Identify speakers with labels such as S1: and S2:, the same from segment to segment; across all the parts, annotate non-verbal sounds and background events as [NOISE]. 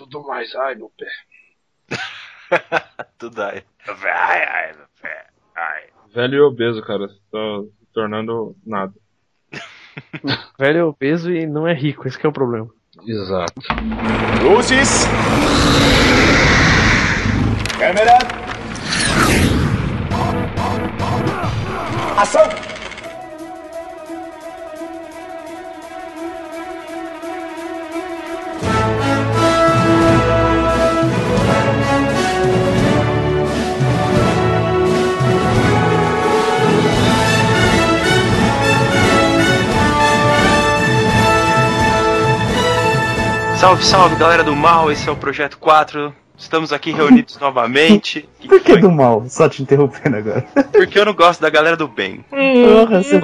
S1: Tudo mais, ai, meu pé. [LAUGHS]
S2: Tudo aí. Ai, ai, meu pé. Ai.
S1: Velho e obeso, cara. Se tornando nada. [LAUGHS]
S3: Velho é obeso e não é rico, esse que é o problema.
S1: Exato.
S4: Luzes. Câmera. Ação.
S2: Salve, salve, galera do mal. Esse é o Projeto 4. Estamos aqui reunidos [LAUGHS] novamente. Que
S5: Por que
S2: foi?
S5: do mal? Só te interrompendo agora. [LAUGHS]
S2: Porque eu não gosto da galera do bem.
S5: Porra, você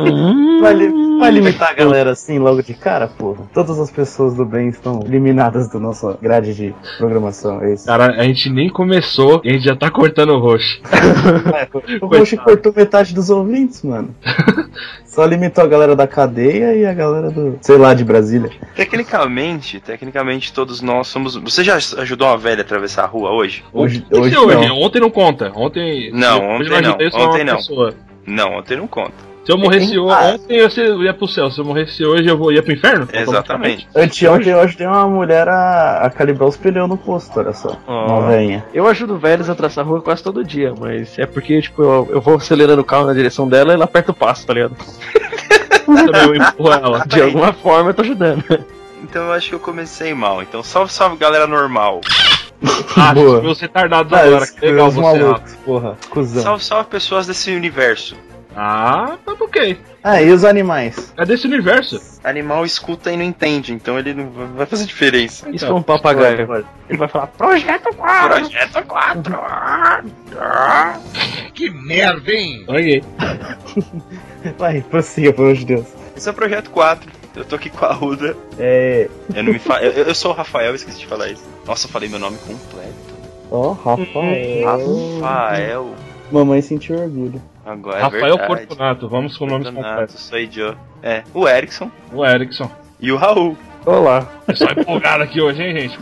S5: vai, li- vai limitar a galera assim logo de cara, porra. Todas as pessoas do bem estão eliminadas do nosso grade de programação, é isso.
S1: Cara, a gente nem começou e a gente já tá cortando o roxo.
S5: O Roxo cortou metade dos ouvintes, mano. [LAUGHS] Só limitou a galera da cadeia e a galera do, sei lá, de Brasília.
S2: Tecnicamente, tecnicamente todos nós somos. Você já ajudou uma velha a atravessar a rua hoje?
S5: Hoje, hoje
S1: hoje.
S5: não.
S1: Ontem não conta. Ontem.
S2: Não, ontem
S1: eu
S2: não. Ontem não.
S1: pessoa.
S2: Não, ontem não conta.
S1: Se eu morresse
S5: Tem-
S1: ontem, eu ia pro céu. Se eu morresse hoje, eu vou, ia pro inferno?
S2: Exatamente.
S5: Anteontem eu ajudei uma mulher a, a calibrar os pneus no posto, olha só. Uma veinha.
S3: Eu ajudo velhos a atravessar a rua quase todo dia, mas é porque, tipo, eu, eu vou acelerando o carro na direção dela e ela aperta o passo, tá ligado? [LAUGHS]
S1: Também eu empurro ela.
S3: De alguma forma eu tô ajudando.
S2: Então eu acho que eu comecei mal. Então salve, salve, galera normal.
S1: Ah, [LAUGHS]
S5: Boa.
S1: meus retardados
S5: Ah,
S1: agora. Que legal
S5: os
S1: você.
S5: malucos, porra. Cusão.
S2: Salve, salve, pessoas desse universo.
S1: Ah, tá ok.
S5: Ah, e os animais?
S1: É desse universo.
S2: Animal escuta e não entende, então ele não vai fazer diferença.
S3: Isso é um papagaio.
S5: Pode, pode.
S3: Ele vai falar, projeto 4!
S2: Projeto 4. [LAUGHS]
S4: Que merda, hein?
S1: Ok. [LAUGHS]
S5: Vai, prossiga, pelo amor de Deus.
S2: Esse é o Projeto 4. Eu tô aqui com a Ruda.
S5: É.
S2: Eu não me fa... eu, eu sou o Rafael, esqueci de falar isso. Nossa, eu falei meu nome completo.
S5: Ó, Rafael.
S2: Rafael.
S5: Mamãe sentiu orgulho.
S2: Agora é
S1: Rafael
S2: verdade.
S1: Fortunato, vamos com nomes
S2: Fortunato,
S1: completos.
S2: sou idiota. É, o Erickson
S1: O Erickson.
S2: e o Raul.
S3: Olá.
S1: É só empolgado aqui hoje, hein, gente?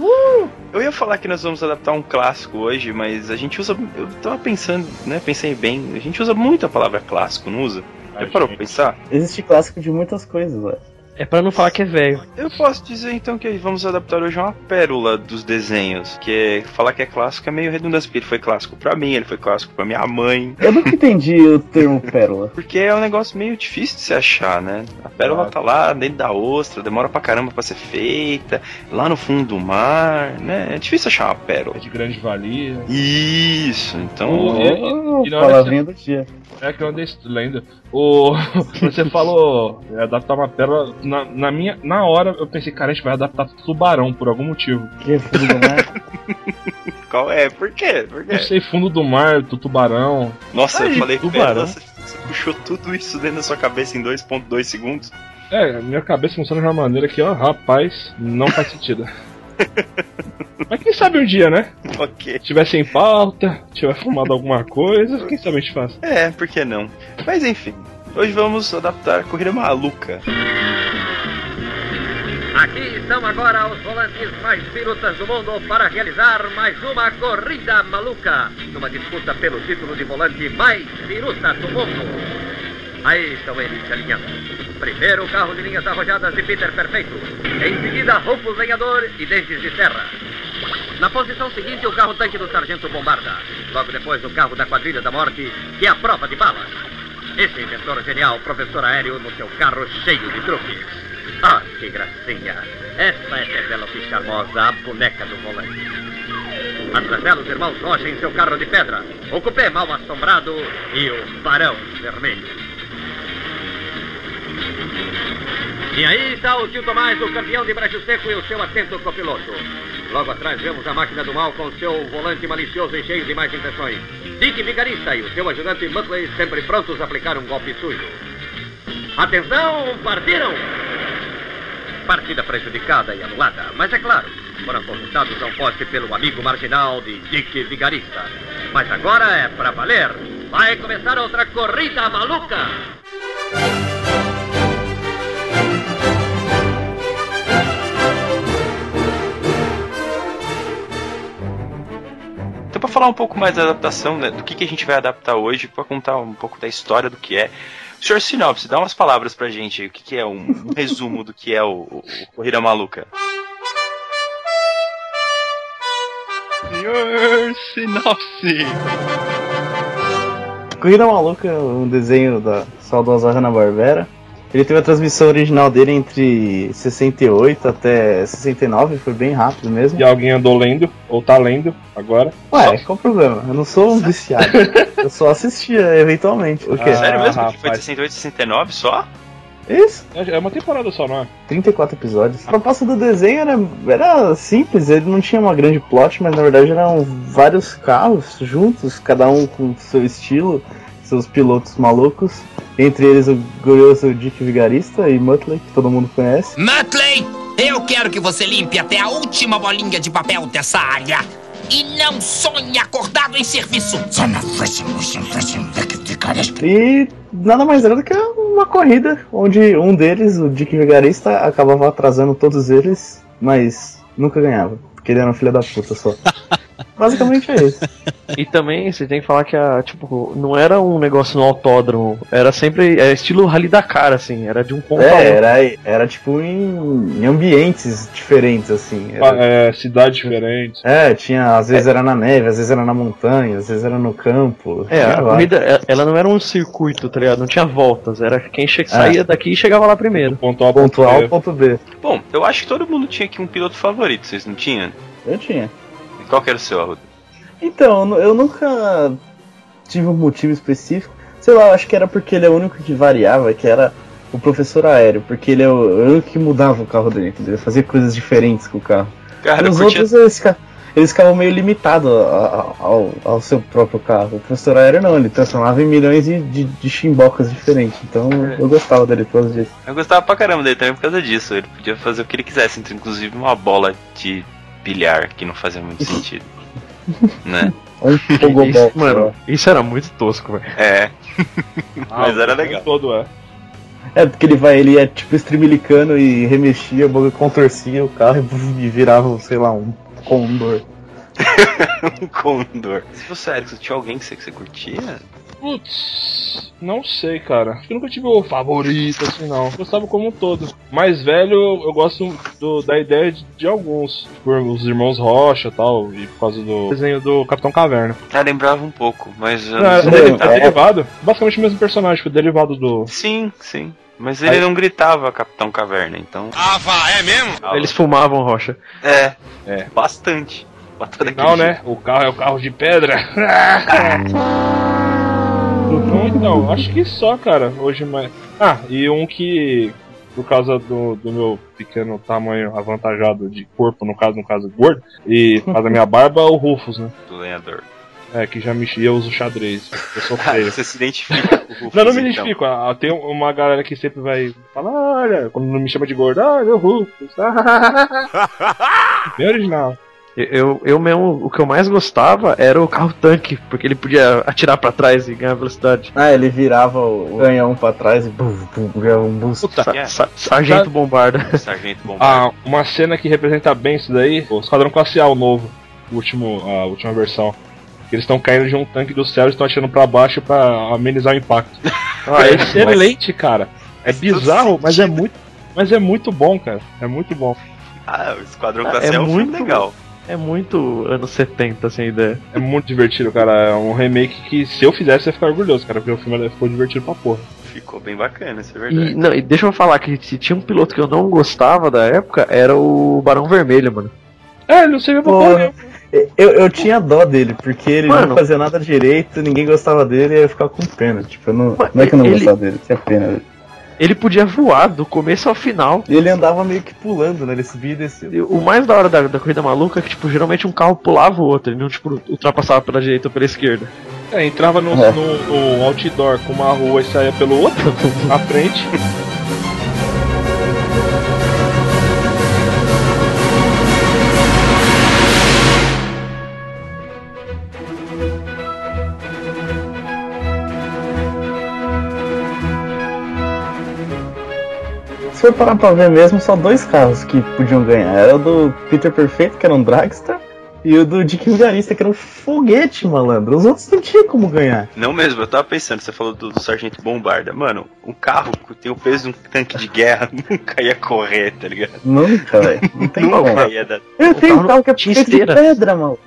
S2: Eu ia falar que nós vamos adaptar um clássico hoje, mas a gente usa. Eu tava pensando, né? Pensei bem. A gente usa muito a palavra clássico, não usa? Já parou pra pensar?
S5: Existe clássico de muitas coisas, velho.
S3: É pra não falar que é velho.
S2: Eu posso dizer então que vamos adaptar hoje uma pérola dos desenhos. Que é, falar que é clássico é meio redundância, porque ele foi clássico pra mim, ele foi clássico pra minha mãe.
S5: Eu nunca entendi o termo [LAUGHS] pérola.
S2: Porque é um negócio meio difícil de se achar, né? A pérola
S1: Claro.
S2: tá lá dentro da ostra, demora pra caramba pra ser feita, lá no fundo do mar, né? É difícil achar uma pérola.
S1: É de grande valia.
S2: Isso, então.
S1: Oh. E na hora
S5: palavrinha do dia.
S1: É que eu andei lendo. O... [LAUGHS] Você falou é, adaptar uma pérola. Na, na minha. Na hora eu pensei, cara, a gente vai adaptar tubarão por algum motivo.
S5: Que fundo do mar. [LAUGHS]
S2: Qual é? Por quê? Por
S1: Não
S2: quê?
S1: sei, fundo do mar, do tubarão.
S2: Nossa, eu falei
S1: tubarão.
S2: você, você puxou tudo isso dentro da sua cabeça em 2.2 segundos.
S1: É, minha cabeça funciona de uma maneira que, ó, rapaz, não faz sentido. [LAUGHS] [LAUGHS] Mas quem sabe um dia, né?
S2: Ok.
S1: Se tiver sem pauta, tiver fumado alguma coisa, quem sabe a gente faz.
S2: É, por que não? Mas enfim, hoje vamos adaptar a Corrida Maluca.
S6: Aqui estão agora os volantes mais pirutas do mundo para realizar mais uma corrida maluca, numa disputa pelo título de volante mais piruta do mundo. Aí estão eles se alinhando. Primeiro carro de linhas arrojadas de Peter Perfeito. Em seguida, Rufus Lenhador e Dentes de Serra. Na posição seguinte, o carro tanque do Sargento Bombarda. Logo depois, o carro da Quadrilha da Morte, que é a prova de balas. Esse inventor genial, professor aéreo, no seu carro cheio de truques. Ah, que gracinha! Esta é Penélope Charmosa, a boneca do volante. Atrás dela, os irmãos Rocha em seu carro de pedra. O cupê mal assombrado e o Barão Vermelho. E aí está o tio Tomás, o campeão de Brasil Seco e o seu atento copiloto. Logo atrás vemos a máquina do mal com seu volante malicioso e cheio de mais intenções. Dick Vigarista e o seu ajudante Muttley sempre prontos a aplicar um golpe sujo. Atenção, partiram! Partida prejudicada e anulada, mas é claro, foram consultados ao poste pelo amigo marginal de Dick Vigarista. Mas agora é pra valer. Vai começar outra corrida maluca!
S2: Falar um pouco mais da adaptação, né? Do que, que a gente vai adaptar hoje, pra contar um pouco da história do que é. Senhor Sinopse, dá umas palavras pra gente aí, o que, que é um, um [LAUGHS] resumo do que é o, o, o Corrida Maluca. Senhor Sinopse!
S5: Corrida Maluca, um desenho da saudosa Hanna-Barbera. Ele teve a transmissão original dele entre 68 até 69, foi bem rápido mesmo.
S1: E alguém andou lendo, ou tá lendo agora.
S5: Ué, qual o problema? Eu não sou um viciado. [LAUGHS] eu só assistia eventualmente. O quê?
S1: Ah,
S2: Sério mesmo? que foi de
S1: rapaz.
S2: 68 e 69 só?
S5: Isso,
S1: É uma temporada só, não é?
S5: 34 episódios. A proposta do desenho era, era simples, ele não tinha uma grande plot, mas na verdade eram vários carros juntos, cada um com seu estilo, seus pilotos malucos. Entre eles o glorioso Dick Vigarista e Muttley, que todo mundo conhece.
S7: Muttley, eu quero que você limpe até a última bolinha de papel dessa área. E não sonhe acordado em serviço.
S5: E nada mais era do que uma corrida, onde um deles, o Dick Vigarista, acabava atrasando todos eles, mas nunca ganhava. Porque ele era um filho da puta só. [LAUGHS] Basicamente é isso.
S3: E também você tem que falar que a, tipo, não era um negócio no autódromo, era sempre é estilo Rally Dakar, assim, era de um ponto a
S5: É,
S3: outro.
S5: era, era tipo em, em ambientes diferentes, assim. Era-
S1: É, cidade diferente.
S5: É, tinha, às vezes era na neve, às vezes era na montanha, às vezes era no campo.
S3: É, a
S5: Tinha
S3: corrida, é- ela não era um circuito, tá ligado? Não tinha voltas, era quem
S5: É.
S3: che saía daqui e chegava lá primeiro.
S1: Ponto A,
S5: ponto A
S1: B.
S5: ao ponto B.
S2: Bom, eu acho que todo mundo tinha aqui um piloto favorito, vocês não tinham?
S5: Eu tinha.
S2: E qual que era o seu, Arruda?
S5: Então, eu nu- eu nunca tive um motivo específico. Sei lá, eu acho que era porque ele é o único que variava, que era o professor aéreo, porque ele é o único que mudava o carro dele, entendeu? Ele fazia coisas diferentes com o carro.
S2: Cara,
S5: E os
S2: curtia...
S5: outros, eles, eles ficavam meio limitados ao, ao seu próprio carro. O professor aéreo não, ele transformava em milhões de, de, de chimbocas diferentes. Então eu gostava dele por causa disso.
S2: Eu gostava pra caramba dele também por causa disso. Ele podia fazer o que ele quisesse, inclusive uma bola de bilhar, que não fazia muito sentido. [LAUGHS] né?
S3: Isso, mano, isso era muito tosco, velho.
S2: É.
S1: Ah, [LAUGHS] [LAUGHS]
S2: Mas era legal.
S1: Todo é.
S5: É, porque ele vai, ele é tipo estrimilicano e remexia, contorcia o carro e, virava, sei lá, um condor.
S2: um condor. Se você, Erickson, tinha alguém que você, que você curtia?
S1: Putz, não sei, cara. Acho que eu nunca tive o favorito, assim, não. Gostava como um todo. Mais velho, eu gosto do- da ideia de, de alguns. Por os irmãos Rocha e tal, e por causa do desenho do Capitão Caverna.
S2: Ah, lembrava um pouco, mas.
S1: Não, é,
S2: não
S5: sei.
S1: é
S5: é.
S1: derivado. Basicamente o mesmo personagem, foi derivado do.
S2: Sim, sim. Mas ele
S1: Aí-
S2: não gritava Capitão Caverna, então.
S4: Ah, vá, é mesmo?
S3: Eles fumavam rocha.
S2: É,
S1: É.
S2: bastante. Bastante
S1: Não, né? O carro é o carro de pedra. [LAUGHS] então, então, acho que só, cara. Hoje mais. Ah, e um que. Por causa do, do meu pequeno tamanho avantajado de corpo, no caso, no caso gordo, e por causa da minha barba, o Rufus, né?
S2: Do lenhador.
S1: É, que já me eu uso xadrez. Eu sou [LAUGHS]
S2: Ah,
S1: feio.
S2: você se identifica com o Rufus,
S1: Não, não me
S2: então.
S1: identifico. Ah, Tem uma galera que sempre vai falar, olha, quando não me chama de gordo, ah, meu Rufus. [LAUGHS] Bem original.
S3: Eu, eu mesmo, o que eu mais gostava era o carro tanque, porque ele podia atirar pra trás e ganhar velocidade.
S5: Ah, ele virava o canhão pra trás e buf, buf, ganhava um boost.
S1: Puta,
S3: Sa-
S2: Yeah.
S3: sa- Sargento Bombarda. [LAUGHS]
S2: Sargento Bombarda.
S1: Ah, uma cena que representa bem isso daí, o Esquadrão Classe A, o novo, o último, a última versão. Eles estão caindo de um tanque do céu e estão atirando pra baixo pra amenizar o impacto. Ah, [LAUGHS] é excelente, cara. É bizarro, mas é muito, mas é muito bom, cara. É muito bom.
S2: Ah, o Esquadrão
S3: Ah,
S2: Classe
S3: é
S2: é um filme
S3: muito-
S2: legal.
S3: É muito anos 70, assim, a ideia.
S1: É muito divertido, cara. É um remake que se eu fizesse eu ia ficar orgulhoso, cara, porque o filme ficou divertido pra porra.
S2: Ficou bem bacana, isso é verdade.
S3: E, não, e deixa eu falar que se tinha um piloto que eu não gostava da época, era o Barão Vermelho, mano.
S1: É, ele não servia pra
S5: Porra. Eu, eu tinha dó dele, porque ele
S3: Mano.
S5: não fazia nada direito, ninguém gostava dele e eu ficava com pena. Tipo, eu não, não é que eu não
S3: ele-
S5: gostava dele, tinha pena dele.
S3: Ele podia voar do começo ao final.
S5: E ele andava meio que pulando, né? Ele subia e descia.
S3: E o mais da hora da, da corrida maluca é que, tipo, geralmente um carro pulava o outro, ele não, tipo, ultrapassava pela direita ou pela esquerda.
S1: É, entrava no,
S5: É.
S1: no, no outdoor com uma rua e saía pelo outro, [LAUGHS] à frente.
S5: For parar pra ver mesmo, só dois carros que podiam ganhar. Era o do Peter Perfeito, que era um Dragster, E o do Dick Vigarista, que era um foguete, malandro. Os outros não tinha como ganhar.
S2: Não mesmo, eu tava pensando, você falou do, do Sargento Bombarda. Mano, um carro que tem o peso de um tanque de guerra [LAUGHS] nunca ia correr, tá ligado?
S5: Nunca, velho. Não [LAUGHS] tem como.
S2: Nunca ia dar.
S5: Eu tenho um carro que é
S3: tinha
S5: feito de pedra, mano.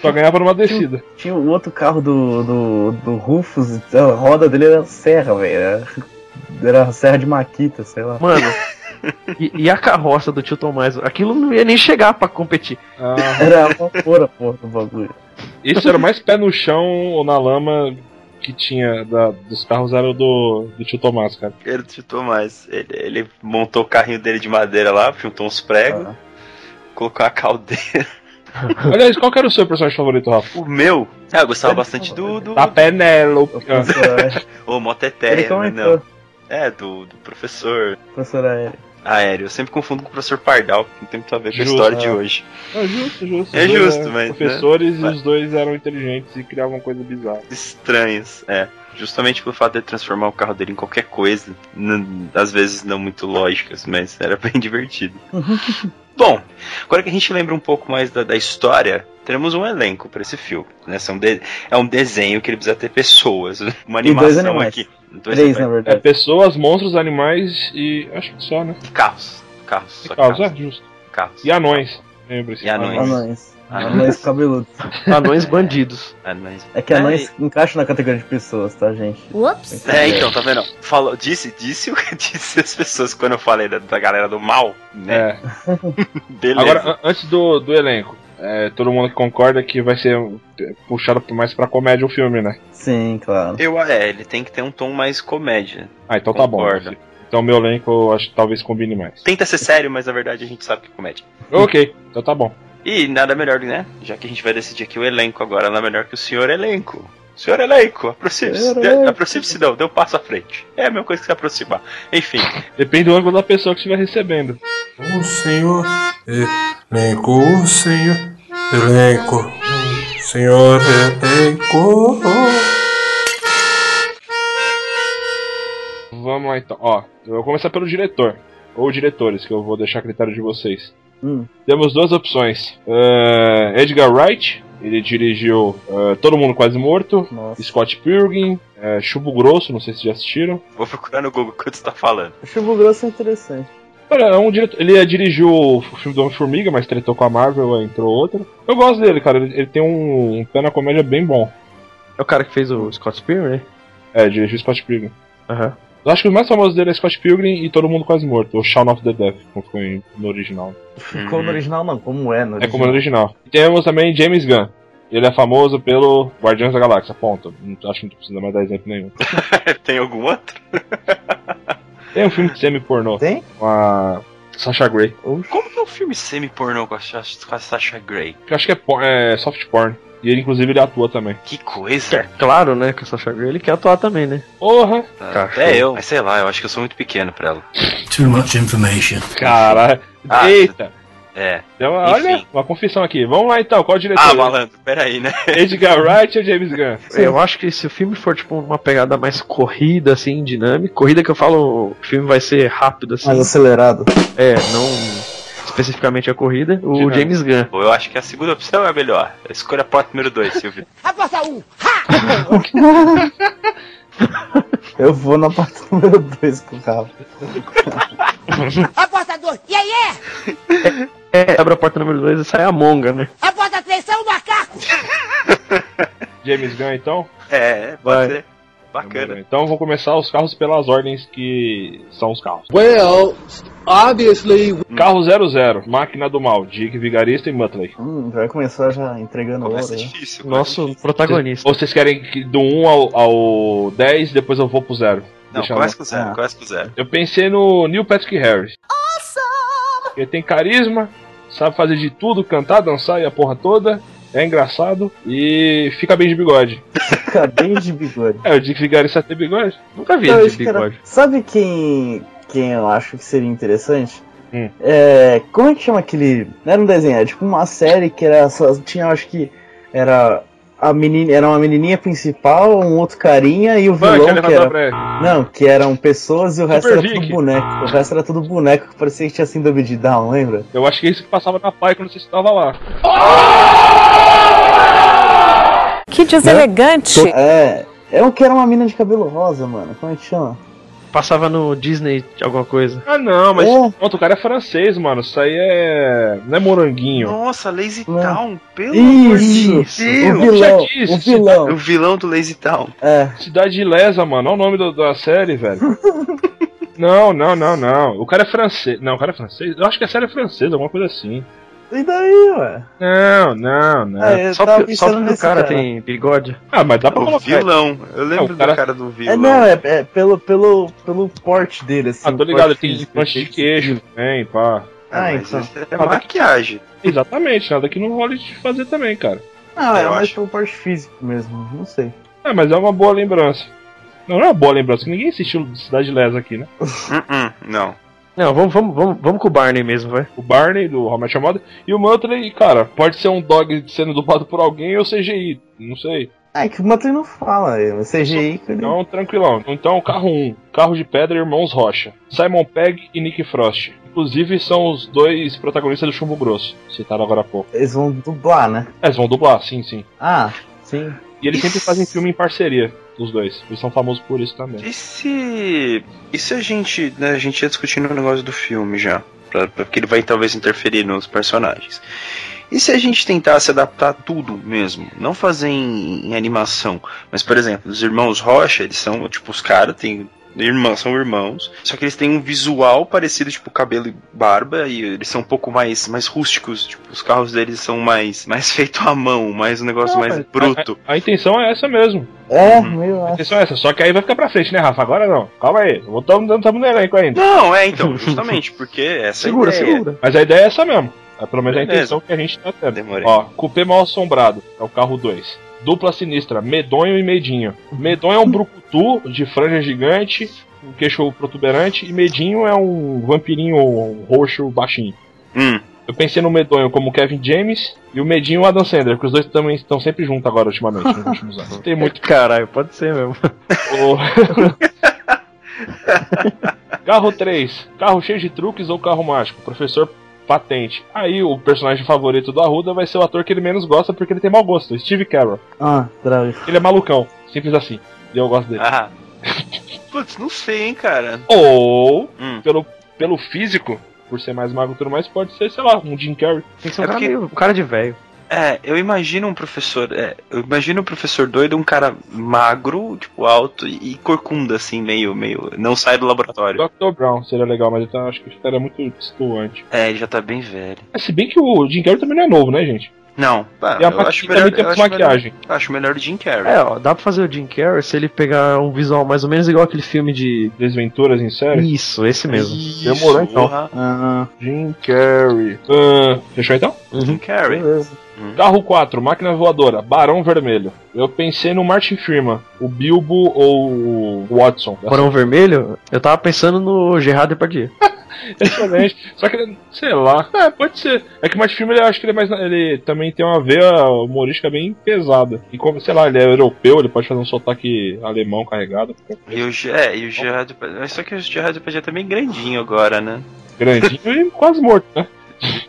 S1: Só ganhava numa descida.
S5: Tinha o outro carro do, do, do Rufus, a roda dele era serra, velho. Era, era serra de Maquita, sei lá.
S3: Mano. E, e a carroça do tio Tomás? Aquilo não ia nem chegar pra competir.
S1: Ah,
S5: Era uma porra, porra, do bagulho.
S1: isso era mais pé no chão ou na lama que tinha da- dos carros era o do, do tio Tomás, cara.
S2: Ele chutou mais. Ele, ele montou o carrinho dele de madeira lá, juntou uns pregos,
S5: Ah.
S2: colocou a caldeira. [LAUGHS]
S1: Aliás, qual que era o seu personagem favorito, Rafa?
S2: O meu, ah, eu gostava bastante do. do,
S1: Da Penélope.
S5: Aéreo. [LAUGHS]
S2: Ô,
S5: Ele
S2: Motetéia, né? Não. É, do, do professor
S5: professor Aéreo.
S2: aéreo. Eu sempre confundo com o professor Pardal, que não tem muito a ver com a
S1: Justo,
S2: história
S1: é.
S2: de hoje.
S1: É justo, justo.
S2: É justo,
S1: eram
S2: mas, né?
S1: Professores
S2: Vai.
S1: e os dois eram inteligentes e criavam coisa bizarra.
S2: Estranhos, é. Justamente pelo fato de ele transformar o carro dele em qualquer coisa, às vezes não muito lógicas, mas era [LAUGHS] bem divertido. [LAUGHS] Bom, agora que a gente lembra um pouco mais da, da história, teremos um elenco para esse filme. Né? São de- é um desenho que ele precisa ter pessoas, uma
S5: E dois
S2: animação
S5: animais.
S2: aqui. Dois
S5: Três, na
S2: animais.
S1: É
S5: verdade.
S1: pessoas, monstros, animais e. acho que só, né?
S2: E carros. Carros.
S1: E carros,
S2: carros.
S1: é, justo.
S2: carros.
S1: E anões. Lembre-se.
S2: E anões.
S5: Anões. Anões cabeludos.
S3: Anões bandidos.
S2: Anões.
S5: É que
S2: É,
S5: anões encaixam na categoria de pessoas, tá, gente?
S8: Whoops.
S2: É, então, tá vendo? Falou, disse, disse, o que [LAUGHS] disse as pessoas quando eu falei da, da galera do mal, né?
S1: É. [LAUGHS]
S2: Beleza.
S1: Agora, an- antes do, do elenco, é, todo mundo que concorda que vai ser puxado mais pra comédia o filme, né?
S5: Sim, claro.
S2: eu, é, ele tem que ter um tom mais comédia.
S1: Ah, então tá bom. Então meu elenco eu acho que talvez combine mais.
S2: Tenta ser sério, mas na verdade a gente sabe que é comédia.
S1: Ok, então tá bom.
S2: E nada melhor, né? Já que a gente vai decidir aqui o elenco agora, nada melhor que o senhor elenco. Senhor elenco, aproxime-se. Aproxime-se não, dê um passo à frente. É a mesma coisa que se aproximar. Enfim,
S1: Depende do ângulo da pessoa que estiver recebendo.
S9: O senhor elenco, o senhor elenco, o senhor elenco.
S1: Vamos lá então. Ó, eu vou começar pelo diretor. Ou diretores, que eu vou deixar a critério de vocês.
S5: Hum.
S1: Temos duas opções. Eh, Edgar Wright, ele dirigiu eh, Todo Mundo Quase Morto,
S5: Nossa.
S1: Scott Pilgrim, Chubo Grosso, não sei se já assistiram.
S2: vou procurar no Google quando você tá falando.
S5: O Chubo Grosso é interessante.
S1: Olha, é um diretor, ele eh, dirigiu o filme do Homem-Formiga, mas tretou com a Marvel, aí entrou outro. Eu gosto dele, cara, ele, ele tem um, um pé na comédia bem bom.
S3: É o cara que fez o Scott Spear, né?
S1: É, dirigiu Scott Pilgrim.
S3: Aham.
S1: Eu acho que o mais famoso dele é Scott Pilgrim e Todo Mundo Quase Morto, ou Shaun of the Dead, como foi no original.
S5: Como no original, não. Como é no
S1: É como no
S5: original.
S1: original. E temos também James Gunn. Ele é famoso pelo Guardiões da Galáxia, ponto. Acho que não precisa mais dar exemplo nenhum. [LAUGHS]
S2: Tem algum outro? [LAUGHS]
S1: Tem um filme semi-pornô
S5: Tem?
S1: com a Sasha Grey.
S2: Como que é um filme semi-pornô com a, com a Sasha Grey?
S1: Eu acho que é, por- é soft porn. E ele, inclusive, ele atua também.
S2: Que coisa.
S3: Claro, né? Que o Sasha Grey ele quer atuar também, né?
S1: Porra!
S2: Até eu. Mas sei lá, eu acho que eu sou muito pequeno pra ela.
S9: Too much information.
S1: Caralho.
S2: Ah,
S1: Eita!
S2: É.
S1: Então, olha,
S2: Enfim.
S1: uma confissão aqui. Vamos lá então, qual o diretor?
S2: Ah, malandro, peraí, né? [LAUGHS]
S1: Edgar Wright ou James Gunn?
S3: Eu acho que se o filme for, tipo, uma pegada mais corrida, assim, dinâmica, corrida que eu falo, o filme vai ser rápido, assim.
S5: Mais acelerado.
S3: É, não especificamente a corrida, o
S1: Dinâmico.
S3: James Gunn.
S2: Eu acho que a segunda opção é a melhor. Escolha a porta número 2, Silvio.
S8: A porta 1.
S5: Eu vou na parte número 2 com o carro.
S8: A porta 2. E aí é? [LAUGHS]
S3: É, abre a porta número 2 e sai a monga, né?
S8: A porta 3 são o macaco. [LAUGHS]
S1: James Gunn, então?
S2: É,
S3: Vai.
S2: pode ser. Bacana.
S1: Então eu vou começar os carros pelas ordens que são os carros.
S10: Well, obviously,
S1: Carro 00, Máquina do Mal, Dick Vigarista e Muttley.
S5: Hum, vai começar já entregando ouro.
S2: Começa
S5: né?
S2: difícil.
S3: Nosso
S2: difícil.
S3: protagonista.
S1: Ou vocês querem que do 1 ao, ao 10, depois eu vou pro 0?
S2: Não,
S1: Deixa
S2: começa com zero,
S5: Ah.
S2: começa com zero.
S1: Eu pensei no Neil Patrick Harris. Ele tem carisma, sabe fazer de tudo, cantar, dançar e a porra toda. É engraçado e fica bem de bigode.
S5: Fica bem de bigode.
S1: É, o Dick Vigarista tem bigode?
S3: Nunca vi ele de bigode.
S5: Sabe quem, quem eu acho que seria interessante?
S1: Hum.
S5: É, como é que chama aquele. Não era um desenho, era tipo uma série que era só. Tinha, acho que. Era a menina, era uma menininha principal, um outro carinha e o
S1: Vai,
S5: vilão que era, não, que eram pessoas e o
S1: Super
S5: resto era
S1: Vic.
S5: tudo boneco. O resto era tudo boneco que parecia que tinha sido David Down, lembra?
S1: Eu acho que é isso que passava na pai quando você estava lá.
S11: Que deselegante. Né?
S5: É, é o que era uma mina de cabelo rosa, mano. Como é que chama?
S3: Passava no Disney alguma coisa.
S1: Ah, não, mas
S5: É.
S1: pronto, o cara é francês, mano. Isso aí é. Não é moranguinho.
S2: Nossa, Lazy
S5: Não.
S2: Town, pelo amor de! Deus.
S5: O vilão!
S1: já disse,
S5: O
S2: O
S5: vilão!
S2: vilão do Lazy Town.
S5: É.
S1: Cidade Lesa, mano. Olha o nome do- da série, velho. [LAUGHS] não, não, não, não. O cara é francês. Não, o cara é francês. Eu acho que a série é francesa, alguma coisa assim.
S5: E daí, ué?
S1: Não, não, não.
S5: É,
S3: Só porque, só
S5: pensando
S3: porque o cara,
S5: cara.
S3: tem bigode.
S1: Ah, mas dá pra
S2: O
S1: colocar.
S2: vilão. Eu lembro
S1: Não, o cara-
S2: do cara do vilão.
S5: É, não, é, é pelo, pelo, pelo porte dele, assim.
S1: Ah, tô ligado, tem punch de queijo também, pá.
S2: Ah,
S5: Ah, então.
S2: isso é maquiagem.
S1: Exatamente, nada que não role de fazer também, cara.
S5: Não, é
S2: Eu
S5: mais
S2: acho.
S5: pelo porte físico mesmo, não sei.
S1: Ah, mas é uma boa lembrança. Não, não é uma boa lembrança, que ninguém assistiu Cidade Lesa aqui, né?
S2: Uh-uh, não.
S3: Não, vamos, vamos, vamos, vamos com o Barney mesmo, vai.
S1: O Barney, do How Mother, e o Muttley, cara, pode ser um dog sendo dublado por alguém ou CGI, não sei.
S5: Ah, é que o Muttley não fala, é CGI que ele...
S1: Então, tranquilão. Então, carro 1, Carro de Pedra Irmãos Rocha. Simon Pegg e Nick Frost. Inclusive, são os dois protagonistas do Chumbo Grosso, citado agora há pouco.
S5: Eles vão dublar, né?
S1: É, eles vão dublar, sim, sim.
S5: Ah, sim.
S1: E eles sempre fazem filme em parceria, os dois. Eles são famosos por isso também.
S2: E se. E se a gente. Né, a gente ia discutindo o negócio do filme já. Pra, porque ele vai talvez interferir nos personagens. E se a gente tentasse adaptar tudo mesmo? Não fazer em, em animação. Mas, por exemplo, os irmãos Rocha, eles são, tipo, os caras têm. Irmãos, são irmãos, só que eles têm um visual parecido, tipo, cabelo e barba, e eles são um pouco mais, mais rústicos, tipo, os carros deles são mais, mais [LAUGHS] feito à mão, mais um negócio
S1: Não,
S2: mais bruto.
S1: A, a intenção é essa mesmo.
S5: É,
S2: Uhum.
S5: meio
S1: A intenção é essa. Só que aí vai ficar pra frente, né, Rafa? Agora não. Calma aí. Estamos no elenco ainda.
S2: Não, é então, [LAUGHS] justamente, porque essa
S3: Segura,
S2: é a ideia.
S3: segura.
S1: Mas a ideia é essa mesmo. É pelo menos a
S2: Beleza.
S1: intenção que a gente tá tendo.
S2: Demorei.
S1: Ó, Cupê Mal Assombrado, é o carro 2. Dupla sinistra, Medonho e Medinho. Medonho é um brucutu de franja gigante, um queixo protuberante, e Medinho é um vampirinho um roxo baixinho.
S2: Hum,
S1: Eu pensei no Medonho como Kevin James e o Medinho o Adam Sandler, porque os dois também estão sempre juntos agora ultimamente, nos últimos anos. Tem muito [LAUGHS]
S3: Caralho, pode ser mesmo.
S1: o- [LAUGHS] carro 3. Carro cheio de truques ou carro mágico? Professor patente. Aí o personagem favorito do Arruda vai ser o ator que ele menos gosta porque ele tem mau gosto, Steve Carell.
S5: Ah, droga.
S1: Ele é malucão, simples assim. E eu gosto dele.
S2: ah. [LAUGHS] Putz, não sei, hein, cara.
S1: Ou,
S2: Hum.
S1: pelo, pelo físico, por ser mais magro e tudo mais, pode ser, sei lá, um Jim Carrey.
S3: Tem que ser um
S2: É
S3: cara,
S2: porque-
S3: meio, um cara de velho.
S2: É, eu imagino um professor. É, eu imagino um professor doido, um cara magro, tipo, alto e corcunda, assim, meio, meio. Não sai do laboratório.
S1: Dr. Brown seria legal, mas então acho que ficaria muito distoante.
S2: É, ele já tá bem velho.
S1: É, se bem que o Jim Carrey também não é novo, né, gente?
S2: Não, ah,
S1: E a
S2: eu acho melhor.
S1: tem
S2: Eu acho
S1: maquiagem.
S2: melhor, acho melhor o Jim Carrey.
S3: É, ó, dá pra fazer o Jim Carrey se ele pegar um visual mais ou menos igual aquele filme de.
S1: Desventuras em série.
S3: Isso, esse mesmo.
S1: Demorou, então.
S2: porra.
S5: Ah,
S1: Jim Carrey. Ah, fechou então?
S2: Jim Carrey.
S5: beleza.
S1: Carro 4, máquina voadora, Barão Vermelho. Eu pensei no Martin Freeman, o Bilbo ou o Watson.
S3: Porão Vermelho, eu tava pensando no Gerard Depardieu. [LAUGHS]
S1: Excelente. Só que ele, sei lá. É, pode ser. É que o Martin Freeman, eu acho que ele é mais. Ele também tem uma veia humorística bem pesada. E como, sei lá, ele é europeu, ele pode fazer um sotaque alemão carregado.
S2: E o, é, e o Gerard. Só que o Gerard Depardieu tá bem grandinho agora, né?
S1: Grandinho e quase morto, né?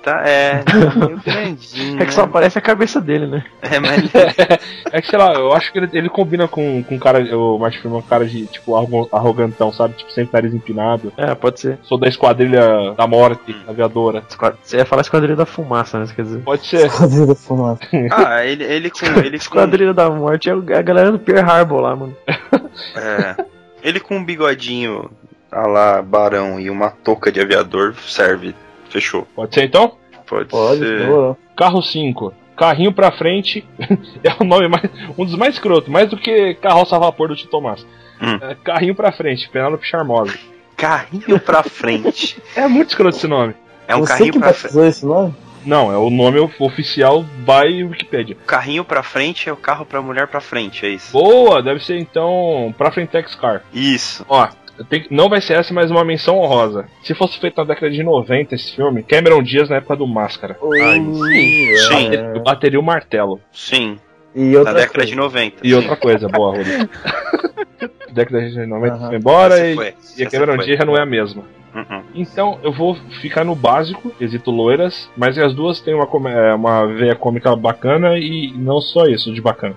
S2: Tá, é, tá [LAUGHS] meio grandinho.
S3: É que só aparece a cabeça dele, né?
S2: É, mas [LAUGHS]
S1: É que, sei lá, eu acho que ele, ele combina com, com cara, o Martin Freeman, com cara de, tipo, arro- arrogantão, sabe? Tipo, sempre nariz empinado.
S3: É, pode ser.
S1: Sou da esquadrilha da morte, aviadora.
S3: Esquad- Você ia falar Esquadrilha da Fumaça, né? Quer dizer.
S1: Pode ser.
S5: Esquadrilha da fumaça.
S2: Ah, ele, ele com. Ele com
S3: Esquadrilha da Morte é é a galera do Pearl Harbor lá, mano. [LAUGHS]
S2: é, ele com um bigodinho a lá, barão e uma touca de aviador serve. Fechou.
S1: Pode ser então?
S2: Pode,
S5: Pode,
S2: ser.
S5: demorou.
S1: Carro 5. Carrinho pra frente [LAUGHS] é o nome mais. Um dos mais escroto, mais do que carroça a vapor do Tito Tomás.
S2: Hum.
S1: É, carrinho pra frente, Penélope Charmosa.
S2: Carrinho pra frente. [LAUGHS]
S1: É muito escroto esse nome.
S2: É um
S5: Você
S2: carrinho
S5: que
S2: pra frente.
S5: esse nome?
S1: Não, é o nome oficial by Wikipedia.
S2: Carrinho pra frente é o carro pra mulher pra frente, é isso.
S1: Boa, deve ser então pra Frentex Car.
S2: Isso.
S1: Ó, que- não vai ser essa, mas uma menção honrosa. Se fosse feito na década de 90 esse filme, Cameron Diaz na época do Máscara.
S2: Ai, sim, sim,
S1: Eu bateria o martelo.
S2: sim.
S5: E
S2: Na
S5: outra
S2: década
S5: coisa.
S2: de 90.
S1: E
S2: sim.
S1: outra coisa, boa, Rui. [LAUGHS] década de 90
S5: Aham.
S1: foi embora
S2: Essa
S1: e,
S2: foi,
S1: e a Cameron. Diaz já não é a mesma.
S2: Uh-uh.
S1: Então eu vou ficar no básico, quesito loiras, mas as duas têm uma, é, uma veia cômica bacana e não só isso de bacana.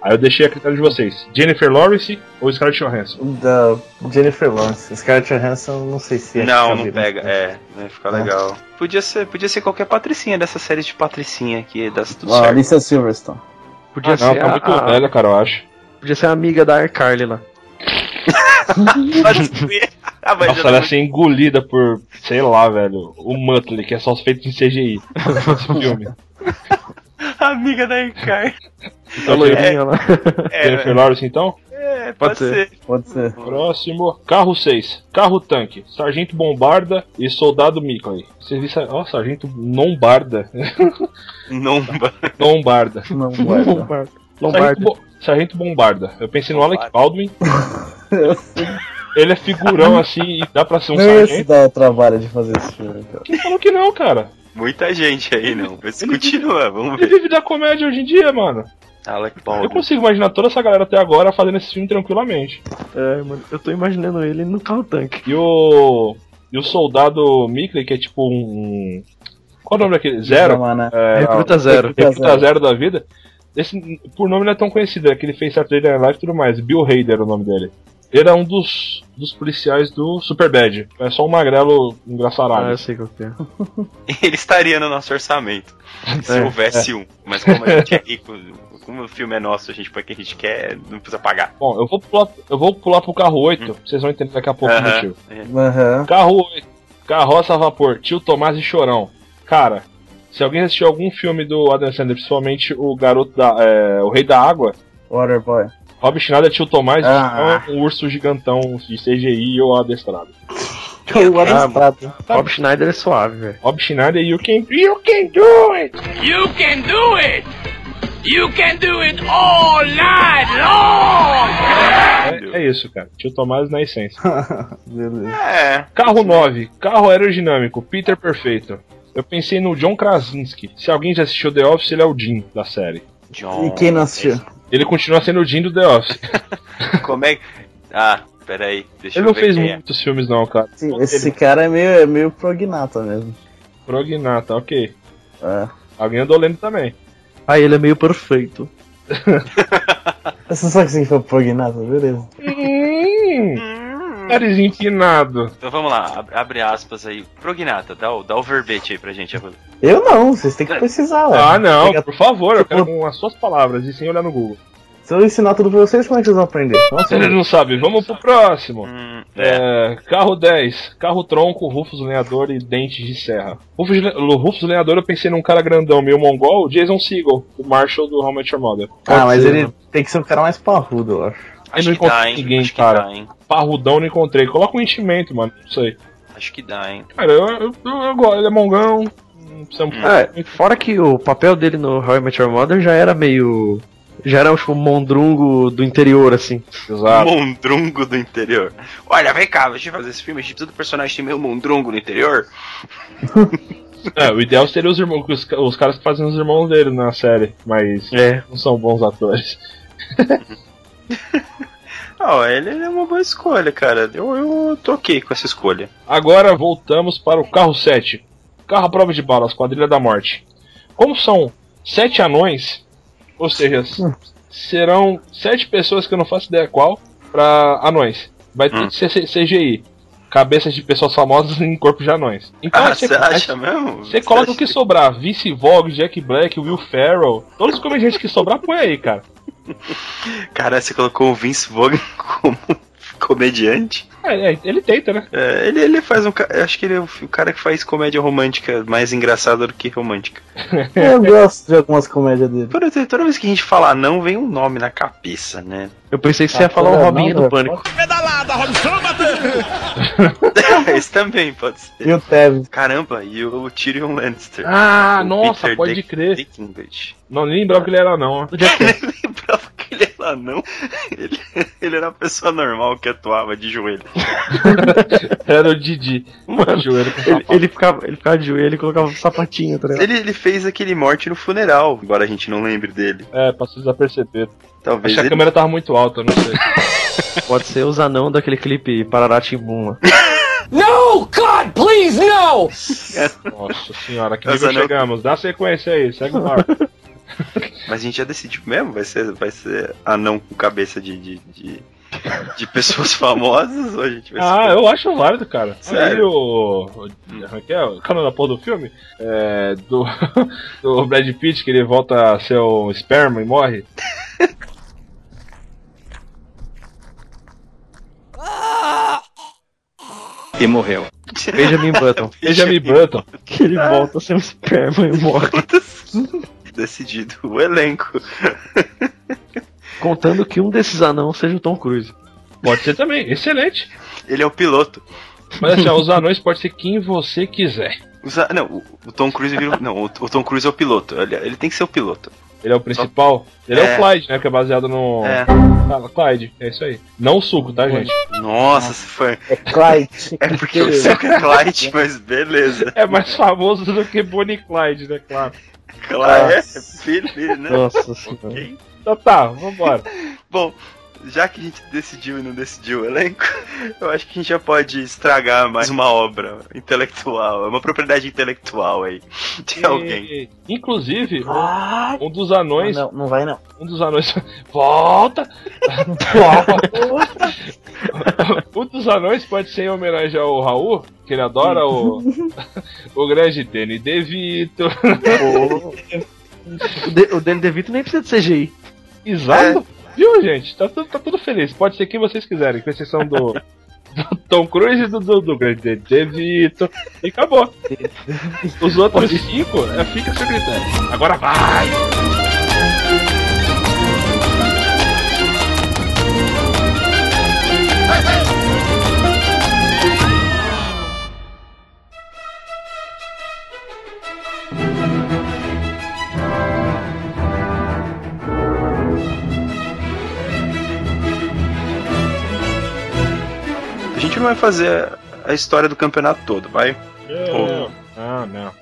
S1: Aí eu deixei a critério de vocês: Jennifer Lawrence ou Scarlett Johansson?
S5: Da Jennifer Lawrence. Scarlett Johansson, não sei se é
S2: Não, não
S5: cabelo.
S2: pega. É, não ia ficar
S5: É.
S2: legal. Podia ser, podia ser qualquer patricinha dessa série de patricinha aqui, das tudo
S5: Ah,
S2: certo.
S5: Alicia Silverstone.
S3: Podia
S1: Ah, não,
S3: ser
S1: tá
S3: a,
S1: muito
S3: a-
S1: velha, cara, eu acho.
S3: Podia ser a amiga da Carly lá. [LAUGHS]
S2: ah,
S1: Nossa, ela
S2: não-
S1: ia ser engolida por, sei lá, velho, o Muttley, que é só feito em CGI. [LAUGHS] Esse filme. [LAUGHS]
S2: Amiga da Icar.
S3: A loirinha lá.
S2: É,
S1: Jennifer Lawrence, então?
S2: é,
S3: Pode
S2: pode,
S3: ser.
S2: ser.
S5: Pode ser.
S1: Próximo. Carro 6. Carro tanque. Sargento Bombarda e Soldado Mickley. Serviço. Ó, Sargento Lombarda.
S2: Não, [LAUGHS]
S1: Lombarda.
S5: Não guarda.
S3: Lombardo.
S1: Sargento. Bo- Sargento Bombarda. Eu pensei no Alec Baldwin. Ele é figurão assim e dá pra ser um
S5: Não ia se
S1: sargento.
S5: dar o trabalho de fazer esse filme, cara.
S1: Quem falou que não, cara?
S2: Muita gente aí não. Mas continua, vamos
S1: Ele
S2: ver.
S1: vive da comédia hoje em dia, mano.
S2: Alec
S1: Eu
S2: Baldwin.
S1: consigo imaginar toda essa galera até agora fazendo esse filme tranquilamente.
S3: É, mano, eu tô imaginando ele no carro tanque.
S1: E o. E o soldado Mickley, que é tipo um. Qual é o nome daquele? Zero?
S5: Chama, né?
S1: É,
S3: Recruta
S1: a-
S3: Zero.
S1: Recruta Zero da vida. Esse, por nome não é tão conhecido, é que ele fez Saturday Night Live e tudo mais. Bill Hader é o nome dele. Ele era um dos, dos policiais do Superbad. É só um magrelo
S3: Ah,
S1: engraçarado.
S3: eu sei qual que é. [LAUGHS]
S2: Ele estaria no nosso orçamento. Se
S3: É,
S2: houvesse um. Mas como a gente é rico, como o filme é nosso, a gente põe o que a gente quer, não precisa pagar.
S1: Bom, eu vou pular, eu vou pular pro carro 8, vocês vão entender daqui a pouco o
S2: Aham.
S1: motivo.
S5: Aham.
S1: Carro 8, Carroça a Vapor, Tio Tomás e Chorão. Cara, se alguém assistiu algum filme do Adam Sandler, principalmente o garoto da. é, o Rei da Água,
S5: Waterboy.
S1: Rob Schneider, Tio Tomás
S5: Ah.
S1: um urso gigantão de CGI ou adestrado.
S5: O adestrado. [LAUGHS]
S3: Rob Schneider é suave, velho.
S1: Rob Schneider, you can, you can do it!
S7: You can do it! You can do it all night long!
S1: É, é isso, cara. Tio Tomás na essência. [LAUGHS]
S5: Beleza.
S2: É.
S1: Carro 9, carro aerodinâmico, Peter Perfeito. Eu pensei no John Krasinski. Se alguém já assistiu The Office, ele é o Jim da série.
S2: John.
S5: E quem não assistiu?
S1: Ele continua sendo o Jim do The Office. [LAUGHS]
S2: Como é que. Ah, peraí. Deixa
S1: Ele
S2: eu
S1: não
S2: ver
S1: fez
S2: quem é.
S1: muitos filmes, não, cara.
S5: Sim, esse cara é meio, é meio prognata mesmo.
S1: Prognata, ok.
S5: É.
S1: Alguém andou lendo também.
S3: Ah, ele é meio perfeito. [LAUGHS]
S5: Você só que significa prognata, beleza.
S1: Hum, nariz empinado.
S2: Então vamos lá, ab- abre aspas aí. Prognata, dá o, dá o verbete aí pra gente.
S5: Eu não, vocês têm que precisar, ué.
S1: Ah, não, por favor, eu
S5: Tipo-
S1: quero com as suas palavras e sem olhar no Google.
S5: Se eu ensinar tudo pra vocês, como é que vocês vão aprender? Nossa,
S1: Eles não sabem, vamos pro próximo.
S2: Hum, é.
S1: É, carro 10, carro tronco, Rufus Lenhador e Dentes de Serra. Rufus, Rufus Lenhador eu pensei num cara grandão, meio mongol, Jason Segel, o Marshall do How Met Your Mother.
S5: ah, mas
S1: ser,
S5: ele
S1: mano.
S5: tem que ser um cara mais parrudo, eu acho.
S1: Eu
S2: Acho
S1: não
S2: que dá,
S1: encontrei
S2: hein?
S1: ninguém,
S2: Acho que
S1: cara.
S2: dá, hein?
S1: Parrudão não encontrei. Coloca um enchimento, mano, não sei.
S2: Acho que dá, hein?
S1: Cara, eu, eu, eu, eu gosto, ele é mongão. Não
S3: É, fora que o papel dele no How I Met Your Mother já era meio. Já era tipo um mondrungo do interior, assim.
S1: Exato.
S2: Mondrungo do interior. Olha, vem cá, deixa eu fazer esse filme. Todo personagem tem meio mondrungo no interior. [LAUGHS]
S1: É, o ideal seria os irmãos, os, os caras que fazem os irmãos dele na série, mas
S3: É.
S1: não são bons atores. [LAUGHS] [LAUGHS]
S2: Ó, ele, é uma boa escolha, cara. Eu, eu tô ok com essa escolha.
S1: Agora voltamos para o carro 7. Carro à prova de balas, quadrilha da morte. Como são sete anões, ou seja, s- serão sete pessoas que eu não faço ideia qual, para anões. Vai ter
S2: Hum.
S1: que ser C- CGI. Cabeças de pessoas famosas [LAUGHS] em corpo de anões. Então
S2: Ah,
S1: você-
S2: você acha mesmo?
S1: Você coloca o que sobrar. Vice Vogue, Jack Black, Will Ferrell. Todos os comediantes que sobrar, põe aí, cara. [LAUGHS]
S2: Cara, você colocou o Vince Vaughn [LAUGHS] como comediante?
S1: É, é, ele tenta, né?
S2: É, ele, ele faz um. Acho que ele é o, cara que faz comédia romântica mais engraçada do que romântica. [LAUGHS]
S5: Eu gosto de algumas comédias dele.
S2: Toda, toda vez que a gente fala não, vem um nome na cabeça, né?
S3: Eu pensei que você ia
S5: Ah,
S3: falar o Robinho do. Pânico.
S2: Esse também pode ser.
S5: E o Tevin.
S2: Caramba, e o Tyrion Lannister.
S1: Ah,
S2: O
S1: nossa,
S2: Peter
S1: pode
S2: Dick-
S1: crer.
S2: Dinklage.
S1: Não, nem lembrava que ele era não. ó.
S2: Ele era não. [LAUGHS] Ele, ele era uma pessoa normal que atuava de joelho. [LAUGHS]
S1: Era o Didi.
S3: Mano,
S1: Joelho com
S3: Ele, ele ficava, ele ficava de joelho e colocava um sapatinho, tá ligado?
S2: Ele, ele fez aquele morte no funeral, embora a gente não lembre dele.
S1: É, passou desaperceber.
S2: Talvez
S1: Acho que a
S2: ele...
S1: câmera tava muito alta, não sei. [LAUGHS]
S3: Pode ser os anão daquele clipe Parará Timbum lá.
S8: No, God, please, no!
S1: Nossa senhora, que nível
S2: não.
S1: chegamos? Dá sequência aí, segue o barco. [LAUGHS]
S2: Mas a gente já decidiu mesmo? Vai ser, vai ser anão com cabeça de, de, de, de pessoas [LAUGHS] famosas ou a gente vai
S1: Ah,
S2: ser...
S1: eu acho válido, cara.
S2: Sério?
S1: Aí o. o como é que é? O canal da porra do filme? É. Do, [LAUGHS] do Brad Pitt, que ele volta a ser um esperma e morre.
S2: E morreu.
S3: Benjamin Button.
S1: Benjamin Button.
S3: Que ele volta a ser um esperma e morre.
S2: Decidido. O elenco. [LAUGHS]
S3: Contando que um desses anãos seja o Tom Cruise.
S1: Pode ser também, excelente.
S2: Ele é o piloto.
S1: Mas assim, ó, [LAUGHS] os anões pode ser quem você quiser.
S2: Os Não, o, o Tom Cruise vira. Não, o, o Tom Cruise é o piloto. Ele, ele tem que ser o piloto.
S1: Ele é o principal. Ele é,
S2: É.
S1: o Clyde, né? Que é baseado no.
S2: É.
S1: Ah, Clyde, é isso aí. Não o suco, tá, gente?
S2: Nossa, se foi.
S5: É Clyde.
S2: É porque o seu é Clyde, mas beleza.
S1: É mais famoso do que Bonnie e Clyde, né? Claro.
S2: Claro, é filho, né?
S3: Nossa senhora.
S2: Ok.
S1: Então tá, vambora.
S2: Bom, já que a gente decidiu e não decidiu o elenco, [LAUGHS] eu acho que a gente já pode estragar mais uma obra intelectual, uma propriedade intelectual aí de alguém.
S1: E, inclusive, um-
S5: Ah,
S1: um dos anões.
S5: não, não vai não.
S1: Um dos anões. [LAUGHS] Volta! [LAUGHS] um dos anões pode ser em homenagem ao Raul, que ele adora o. o grande Danny DeVito.
S3: O, de, o Danny DeVito nem precisa de CGI.
S1: Exato! Viu, gente? Tá, tá tudo feliz. Pode ser quem vocês quiserem, com exceção do. do Tom Cruise e do, do, do grande DeVito. E acabou. Os outros cinco, é, fica seu critério. Agora vai!
S2: A gente não vai fazer a história do campeonato todo, vai?
S1: Não, não, não. não.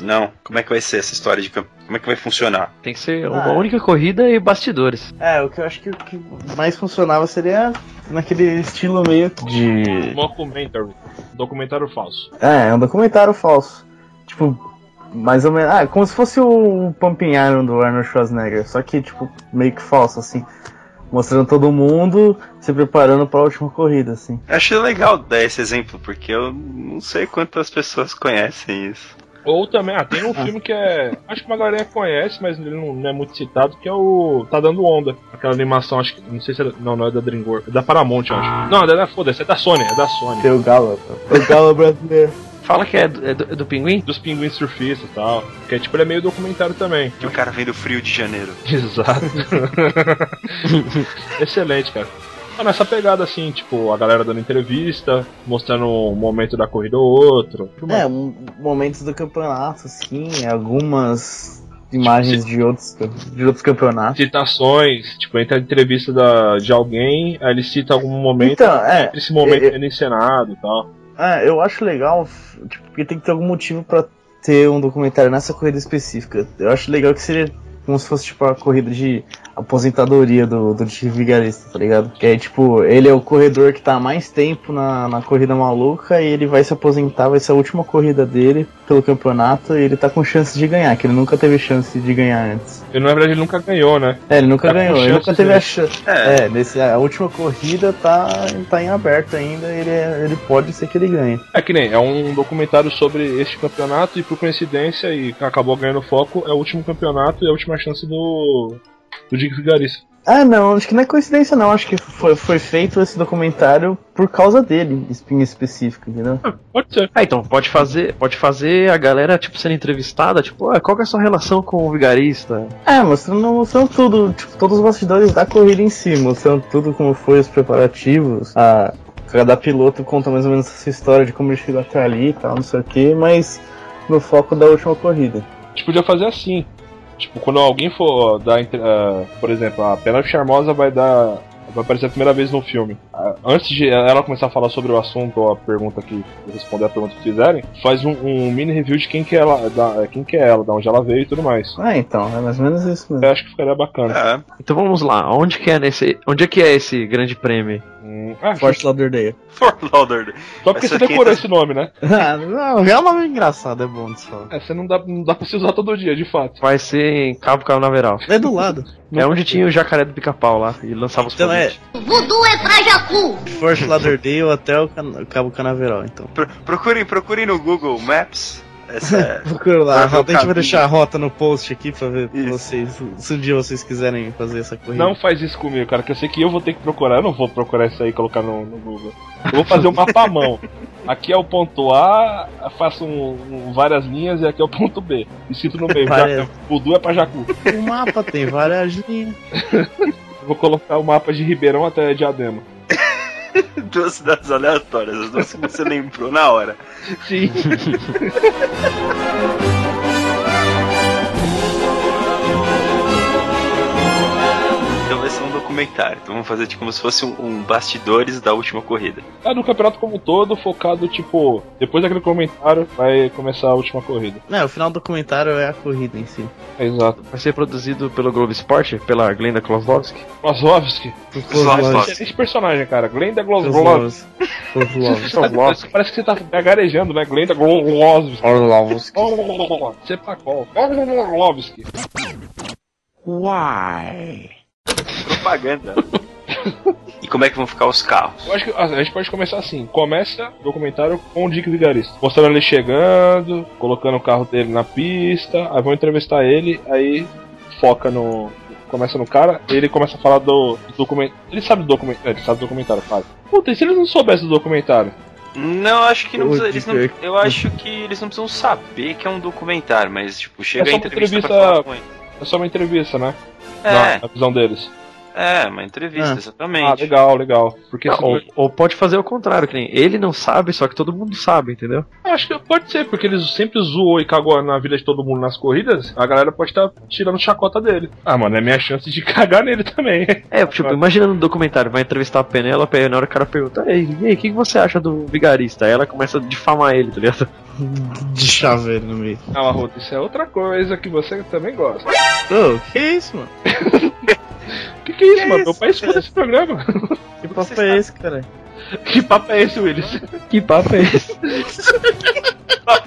S2: Não. Como é que vai ser essa história de campeonato? Como é que vai funcionar?
S3: Tem que ser uma
S5: Ah.
S3: única corrida e bastidores.
S5: É, o que eu acho que o que mais funcionava seria naquele estilo meio de.
S1: Mockumentary. Documentário falso.
S5: É, é um documentário falso. Tipo, mais ou menos. Ah, como se fosse o Pumping Iron do Arnold Schwarzenegger. Só que, tipo, meio que falso, assim. Mostrando todo mundo se preparando pra última corrida, assim.
S2: Eu achei legal dar esse exemplo, porque eu não sei quantas pessoas conhecem isso.
S1: Ou também, ah, tem um filme que é. Acho que uma galera conhece, mas ele não, não é muito citado, que é o. Tá dando onda. Aquela animação, acho que. Não sei se é. Não, não é da DreamWorks. É da Paramount, eu acho. Não, é da. Foda-se, é da Sony, é da Sony.
S5: Tem o Galo. O Galo brasileiro.
S3: Fala que é do, é do, é do pinguim?
S1: Dos pinguins surfistas e tal. Que é tipo, ele é meio documentário também.
S2: Que o cara vem do frio de janeiro. [LAUGHS]
S1: Exato. [LAUGHS] Excelente, cara. Ah, nessa pegada assim, tipo, a galera dando entrevista, mostrando um momento da corrida ou outro.
S5: É, um- momentos do campeonato, assim, algumas imagens de outros, de outros campeonatos.
S1: Citações, tipo, entra a entrevista da, de alguém, aí ele cita algum momento,
S5: Então, é.
S1: esse momento
S5: é-
S1: é encenado e tal.
S5: É, eu acho legal, tipo, porque tem que ter algum motivo pra ter um documentário nessa corrida específica. Eu acho legal que seria como se fosse, tipo, a corrida de aposentadoria do, do Vigarista, tá ligado? Que aí, tipo, ele é o corredor que tá há mais tempo na, na corrida maluca e ele vai se aposentar, vai ser a última corrida dele pelo campeonato e ele tá com chance de ganhar, que ele nunca teve chance de ganhar antes.
S1: Ele, na verdade, ele nunca ganhou, né?
S5: É, ele nunca
S1: Tá
S5: ganhou, ele nunca teve
S1: de-
S5: a chance.
S2: É.
S5: É, nesse, a última corrida tá, tá em aberto ainda, ele, é- ele pode ser que ele ganhe.
S1: É que nem, é um documentário sobre este campeonato e por coincidência, e acabou ganhando foco, é o último campeonato e a última chance do. Do Dick Vigarista.
S5: Ah, não, acho que não é coincidência, não. Acho que foi, foi feito esse documentário por causa dele, em específico, entendeu?
S1: Pode ser.
S3: Ah, então pode fazer, pode fazer a galera tipo sendo entrevistada, tipo, ah, qual que é a sua relação com o vigarista?
S5: É, mostrando, mostrando tudo, tipo, todos os bastidores da corrida em si, mostrando tudo como foi os preparativos. A, cada piloto conta mais ou menos essa história de como ele chegou até ali e tal, não sei o que, mas no foco da última corrida.
S1: A gente podia fazer assim. Tipo, quando alguém for dar. entre- ah, por exemplo, a Penélope Charmosa vai dar. Vai aparecer a primeira vez no filme. Ah, Antes de ela começar a falar sobre o assunto ou a pergunta que. responder a pergunta que fizerem, faz um, um mini review de quem que é ela, da, quem que é ela, da onde ela veio e tudo mais.
S5: Ah, então, é mais ou menos isso mesmo.
S1: Eu acho que ficaria bacana.
S2: É.
S3: Então vamos lá, onde que é nesse, onde é que é esse grande prêmio?
S1: Hum, ah,
S5: Fort Lauderdale. [LAUGHS]
S2: Fort Lauderdale.
S1: Só porque você decorou
S2: quinta-
S1: esse nome, né? [LAUGHS]
S5: Ah, não, é um nome engraçado, é bom de falar.
S1: É, você não dá, não dá pra se usar todo dia, de fato.
S3: Vai ser em Cabo Canaveral.
S5: É do lado.
S3: É onde tinha o jacaré do pica-pau lá e lançava os
S5: Então é.
S8: Voodoo é pra Jacu.
S5: Fort Lauderdale até o Can- Cabo Canaveral, então.
S2: Pro- procurem, procurem no Google Maps. Essa é. [LAUGHS]
S5: Procura lá, a
S2: o
S5: rota, gente vai deixar a rota no post aqui pra ver
S2: Isso.
S5: vocês, se um dia vocês quiserem fazer essa corrida.
S1: Não faz isso comigo, cara, que eu sei que eu vou ter que procurar. Eu não vou procurar isso aí e colocar no, no Google. Eu vou fazer um [LAUGHS] mapa à mão. Aqui é o ponto A, faço um- um- várias linhas e aqui é o ponto B. E sinto no meio.
S5: Várias.
S1: Já, Voodoo é pra Jacu.
S5: O mapa tem várias linhas. [LAUGHS]
S1: Vou colocar o mapa de Ribeirão até Diadema. [LAUGHS]
S2: duas cidades aleatórias, as duas que você lembrou na hora.
S1: Sim. [LAUGHS]
S2: um documentário. Então vamos fazer tipo, como se fosse um, um bastidores da última corrida.
S1: É do campeonato como um todo, focado, tipo, depois daquele comentário, vai começar a última corrida.
S5: É, o final do documentário é a corrida em si.
S1: Exato.
S3: Vai ser produzido pelo Globo Esporte, pela Glenda Kloslovski.
S1: Kloslovski.
S2: Kloslovski.
S1: Excelente personagem, cara. Glenda Kloslovski. [LAUGHS] Parece que você tá gagarejando, né? Glenda Kloslovski. Sepacol. Kloslovski.
S2: Propaganda. [LAUGHS] e como é que vão ficar os carros?
S1: Eu acho que a gente pode começar assim. Começa o documentário com o Dick Vigarista. Mostrando ele chegando, colocando o carro dele na pista, aí vão entrevistar ele, aí foca no. Começa no cara, ele começa a falar do, do documentário. Ele sabe do documentário. Ele sabe do documentário, claro. Puta, e se eles não soubessem do documentário?
S2: Não, acho que não precisa, eles não, Eu acho que eles não precisam saber que é um documentário, mas tipo, chega
S1: É só
S2: a
S1: uma
S2: entrevista, pra
S1: entrevista-
S2: falar com ele.
S1: É só uma entrevista, né?
S2: É,
S1: Na, na visão deles.
S2: É, uma entrevista,
S5: Ah.
S2: exatamente.
S1: Ah, legal, legal. Porque
S3: Ah,
S1: senão-
S3: ou, ou pode fazer o contrário, que nem ele não sabe, só que todo mundo sabe, entendeu?
S1: Acho que pode ser, porque eles sempre zoou e cagou na vida de todo mundo nas corridas, a galera pode estar tirando chacota dele. Ah, mano, é minha chance de [LAUGHS] cagar nele também.
S3: É, tipo, imagina no documentário, vai entrevistar a Penélope, aí na hora o cara pergunta, ei, e aí, o que, que você acha do vigarista? Aí ela começa a difamar ele, tá ligado? [LAUGHS]
S5: De chaveiro no meio.
S1: Não, Arruda, isso é outra coisa que você também gosta.
S5: Ô, que isso, mano? [LAUGHS]
S1: Que que é isso, mano? Meu pai escuta esse programa. [LAUGHS]
S5: Que papo é esse, cara?
S1: que papo é esse, Willis?
S3: Que papo é esse? [LAUGHS]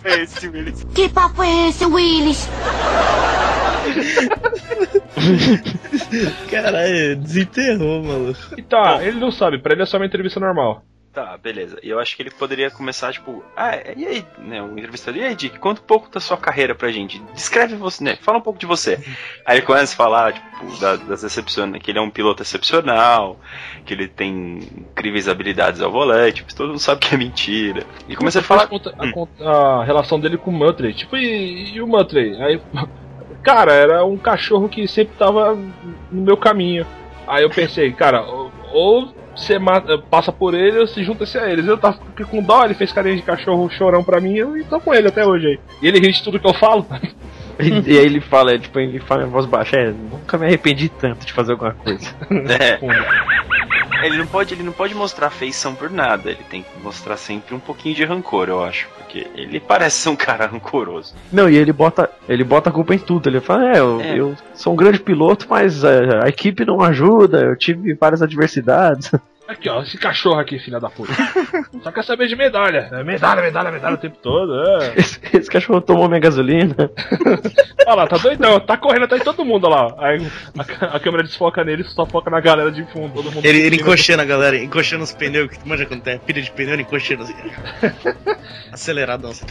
S2: É esse, Willis.
S8: Que papo é esse, Willis? [LAUGHS]
S5: Caralho, desenterrou, maluco.
S1: E tá, ele não sabe, pra ele é só uma entrevista normal.
S2: Tá, beleza. E eu acho que ele poderia começar, tipo, ah, e aí, né, o entrevistador, e aí, Dick, conta um pouco da sua carreira pra gente. Descreve você, né? Fala um pouco de você. Aí ele começa a falar, tipo, da- das decepções, que ele é um piloto excepcional, que ele tem incríveis habilidades ao volante, mas todo mundo sabe que é mentira. E começa a falar.
S1: Conta- a, conta- a relação dele com o Muttley. Tipo, e, e o Muttley? Aí, [LAUGHS] cara, era um cachorro que sempre tava no meu caminho. Aí eu pensei, cara, ou você mata- passa por ele ou se junta-se a eles. Eu tava com dó, ele fez carinha de cachorro chorão pra mim e tô com ele até hoje aí. E ele ri de tudo que eu falo. [LAUGHS]
S3: E, e aí ele fala, é, tipo, ele fala em voz baixa, é, nunca me arrependi tanto de fazer alguma coisa.
S2: É. [LAUGHS] Ele não pode, ele não pode mostrar afeição por nada. Ele tem que mostrar sempre um pouquinho de rancor, eu acho, porque ele parece ser um cara rancoroso.
S3: Não, e ele bota, ele bota a culpa em tudo. Ele fala, é, eu,
S2: É.
S3: eu sou um grande piloto, mas é, a equipe não ajuda, eu tive várias adversidades. [LAUGHS]
S1: Aqui, ó, esse cachorro aqui, filha da puta. [LAUGHS] Só quer saber de medalha. É medalha, medalha, medalha o tempo todo. É. [LAUGHS]
S3: Esse, esse cachorro tomou minha gasolina. [LAUGHS]
S1: Olha lá, tá doidão, tá correndo atrás de todo mundo, olha lá. Aí a, a câmera desfoca nele só foca na galera de fundo. Todo mundo
S5: Ele, ele encoxando a galera, encoxando os pneus, que manja quando tem pilha de pneu, ele encoxando assim. Aceleradão. Assim.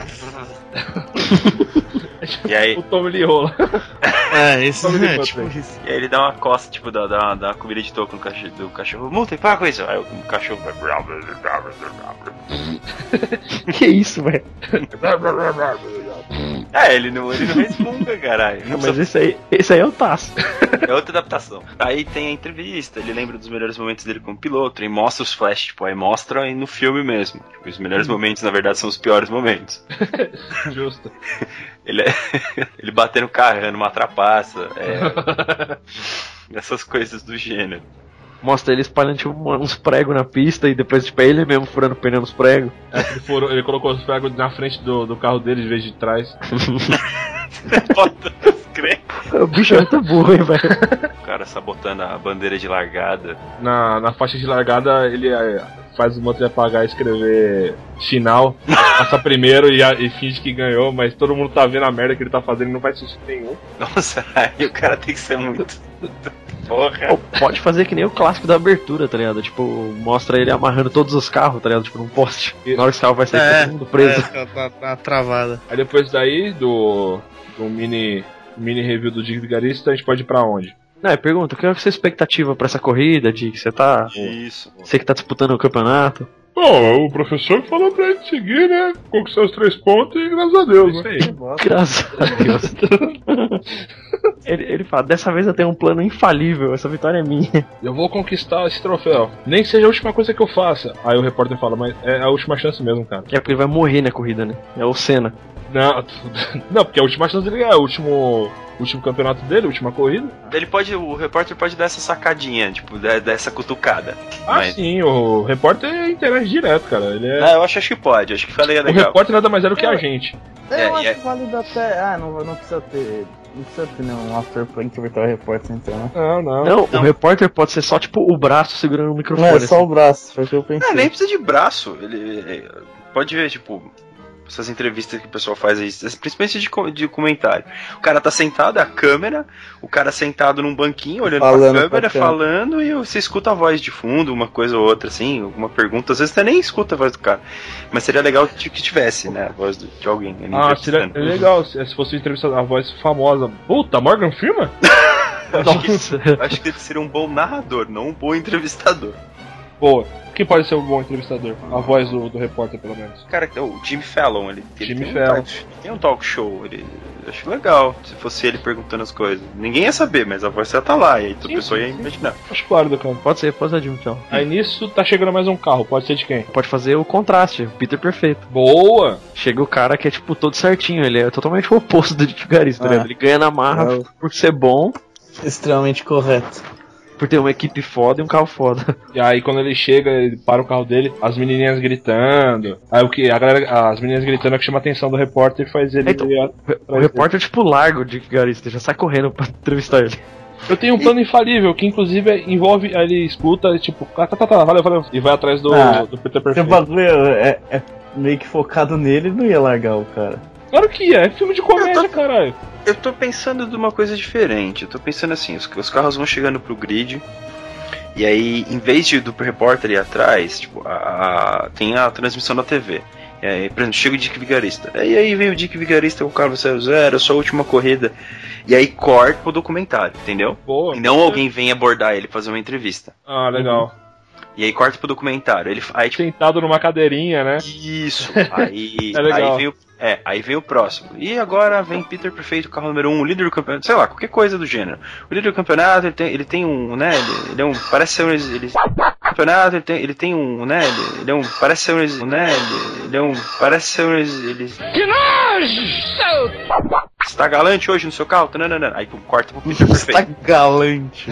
S2: E aí,
S1: O Tom Lee rola.
S5: É, esse é tipo isso.
S2: e aí ele dá uma costa, tipo, dá, dá, dá uma comida de toco no cachorro, do cachorro. Multa, para com isso. Aí o cachorro vai. [LAUGHS]
S3: que isso, velho? [LAUGHS]
S2: É, ele não, ele não resmunga, caralho. Não
S3: Não, mas esse aí, esse aí é o Tasso.
S2: É outra adaptação. Aí tem a entrevista, ele lembra dos melhores momentos dele como piloto, e mostra os flash, tipo, aí mostra aí no filme mesmo. Tipo, os melhores momentos, na verdade, são os piores momentos. [LAUGHS]
S1: Justo. [LAUGHS]
S2: Ele, é- [LAUGHS] ele batendo o carro numa trapaça, é, essas coisas do gênero.
S3: Mostra ele espalhando tipo, uns pregos na pista e depois, tipo, é ele mesmo furando pneu nos pregos.
S1: É, ele, furou- ele colocou os pregos na frente do, do carro dele em vez de trás. [LAUGHS]
S2: Crentes.
S3: O bicho é muito burro, hein, velho.
S2: O cara sabotando a bandeira de largada.
S1: Na, na faixa de largada, ele é, faz o motor apagar e escrever final, passa primeiro e, a- e finge que ganhou, mas todo mundo tá vendo a merda que ele tá fazendo e não faz sentido nenhum.
S2: Nossa, [LAUGHS] aí o cara tem que ser muito. [LAUGHS] Porra.
S3: Pô, pode fazer que nem o clássico da abertura, tá ligado? Tipo, mostra ele amarrando todos os carros, tá ligado? Tipo, num poste. Na hora que o carro vai sair,
S11: É,
S3: todo mundo preso.
S11: É, tá, tá travada.
S1: Aí depois daí, do, do mini, mini review do Dick Vigarista, a gente pode ir pra onde?
S3: Não, pergunta, qual é a sua expectativa pra essa corrida, de que você tá.
S2: Isso.
S3: Você que tá disputando o campeonato?
S1: Bom, o professor falou pra gente seguir, né? Conquistar os três pontos e graças a Deus, né?
S3: Graças a Deus. [LAUGHS] ele, ele fala, dessa vez eu tenho um plano infalível, essa vitória é minha.
S1: Eu vou conquistar esse troféu. Nem que seja a última coisa que eu faça. Aí o repórter fala, mas é a última chance mesmo, cara.
S3: É porque ele vai morrer na corrida, né? É o Senna.
S1: Não, [LAUGHS] não porque a última chance dele é o último, último campeonato dele, a última corrida.
S2: Ele pode. O repórter pode dar essa sacadinha, tipo, dar, dar essa cutucada.
S1: Ah,
S2: Mas-
S1: sim, o repórter interage direto, cara. Ele é.
S2: Ah, eu acho, acho que pode, acho que falei é
S1: o
S2: legal.
S1: repórter nada mais é do que a gente.
S5: Eu
S2: É,
S5: acho
S2: é-
S5: válido até. Ah, não, não precisa ter. Não precisa ter nenhum ator pra interpretar o repórter, então, né?
S1: Não, não.
S3: Não, o repórter pode ser só, tipo, o braço segurando o microfone.
S5: Não, é só
S3: assim.
S5: o braço, foi o que eu pensei.
S2: Não, nem precisa de braço. Ele, ele- pode ver, tipo, essas entrevistas que o pessoal faz aí, principalmente de, de comentário. O cara tá sentado, é a câmera, o cara sentado num banquinho, olhando
S5: Falando
S2: pra câmera, falando, e você escuta a voz de fundo, uma coisa ou outra, assim, alguma pergunta. Às vezes você nem escuta a voz do cara. Mas seria legal que tivesse, né, a voz de alguém.
S1: Ah, seria
S2: entrevistando.
S1: legal se se fosse entrevistar a voz famosa. Puta, Morgan Freeman? [LAUGHS] [LAUGHS]
S2: Acho que, acho que ele seria um bom narrador, não um bom entrevistador.
S1: Boa. Quem pode ser um bom entrevistador? A voz do, do repórter, pelo menos.
S2: Cara, o Jimmy Fallon, ele, ele
S1: Jimmy
S2: tem,
S1: Fallon.
S2: Um talk, tem um talk show, ele eu acho legal se fosse ele perguntando as coisas. Ninguém ia saber, mas a voz ia tá lá, e aí
S1: Sim,
S2: pessoa ia imaginar.
S1: Acho válido, cara.
S3: Pode ser, pode ser de então.
S1: Aí nisso tá chegando mais um carro, pode ser de quem?
S3: Pode fazer o contraste, o Peter perfeito.
S1: Boa!
S3: Chega o cara que é, tipo, todo certinho, ele é totalmente o oposto do Dick tá
S5: Ah.
S3: ligado? Ele ganha na marra
S5: É
S3: por ser bom,
S5: Extremamente correto.
S3: Por ter uma equipe foda e um carro foda. [LAUGHS]
S1: E aí quando ele chega, ele para o carro dele, as menininhas gritando. Aí o que? A galera, as menininhas gritando é que chama a atenção do repórter e faz ele.
S3: Então,
S1: ir
S3: O repórter, tipo, larga o Dick Vigarista, já sai correndo pra entrevistar ele.
S1: Eu tenho um plano infalível que inclusive é- envolve. Aí ele escuta, tipo, ah, tá, tá, tá, valeu, valeu. E vai atrás do,
S5: Ah,
S1: do Peter Perfeito.
S5: bagulho é, é meio que focado nele, não ia largar o cara.
S1: Claro que é, é filme de comédia, caralho.
S2: Eu tô pensando de uma coisa diferente. Eu tô pensando assim, os, os carros vão chegando pro grid. E aí, em vez de do repórter ir atrás, tipo, a, a- tem a transmissão da TV. E aí, por exemplo, chega o Dick Vigarista. E aí vem o Dick Vigarista com o carro 00, sua última corrida. E aí corta pro documentário, entendeu?
S1: Boa.
S2: E não alguém vem abordar ele fazer uma entrevista.
S1: Ah, legal.
S2: E aí corta pro documentário. Ele, aí, tipo,
S1: Sentado numa cadeirinha, né?
S2: Isso. Aí, [LAUGHS]
S1: É legal.
S2: aí vem o, é, aí vem o próximo. E agora vem Peter Perfeito, carro número 1, um, o líder do campeonato, sei lá, qualquer coisa do gênero. O líder do campeonato, ele tem, ele tem um, né, ele, ele é um, parece ser um, ele, campeonato, ele tem, ele tem um, né, ele, ele é um, parece ser um, né, ele, ele é um, parece ser um, ele... Que Está galante hoje no seu carro? Tananana. Aí pum, corta pro Peter
S5: Tá
S2: Perfeito.
S5: galante.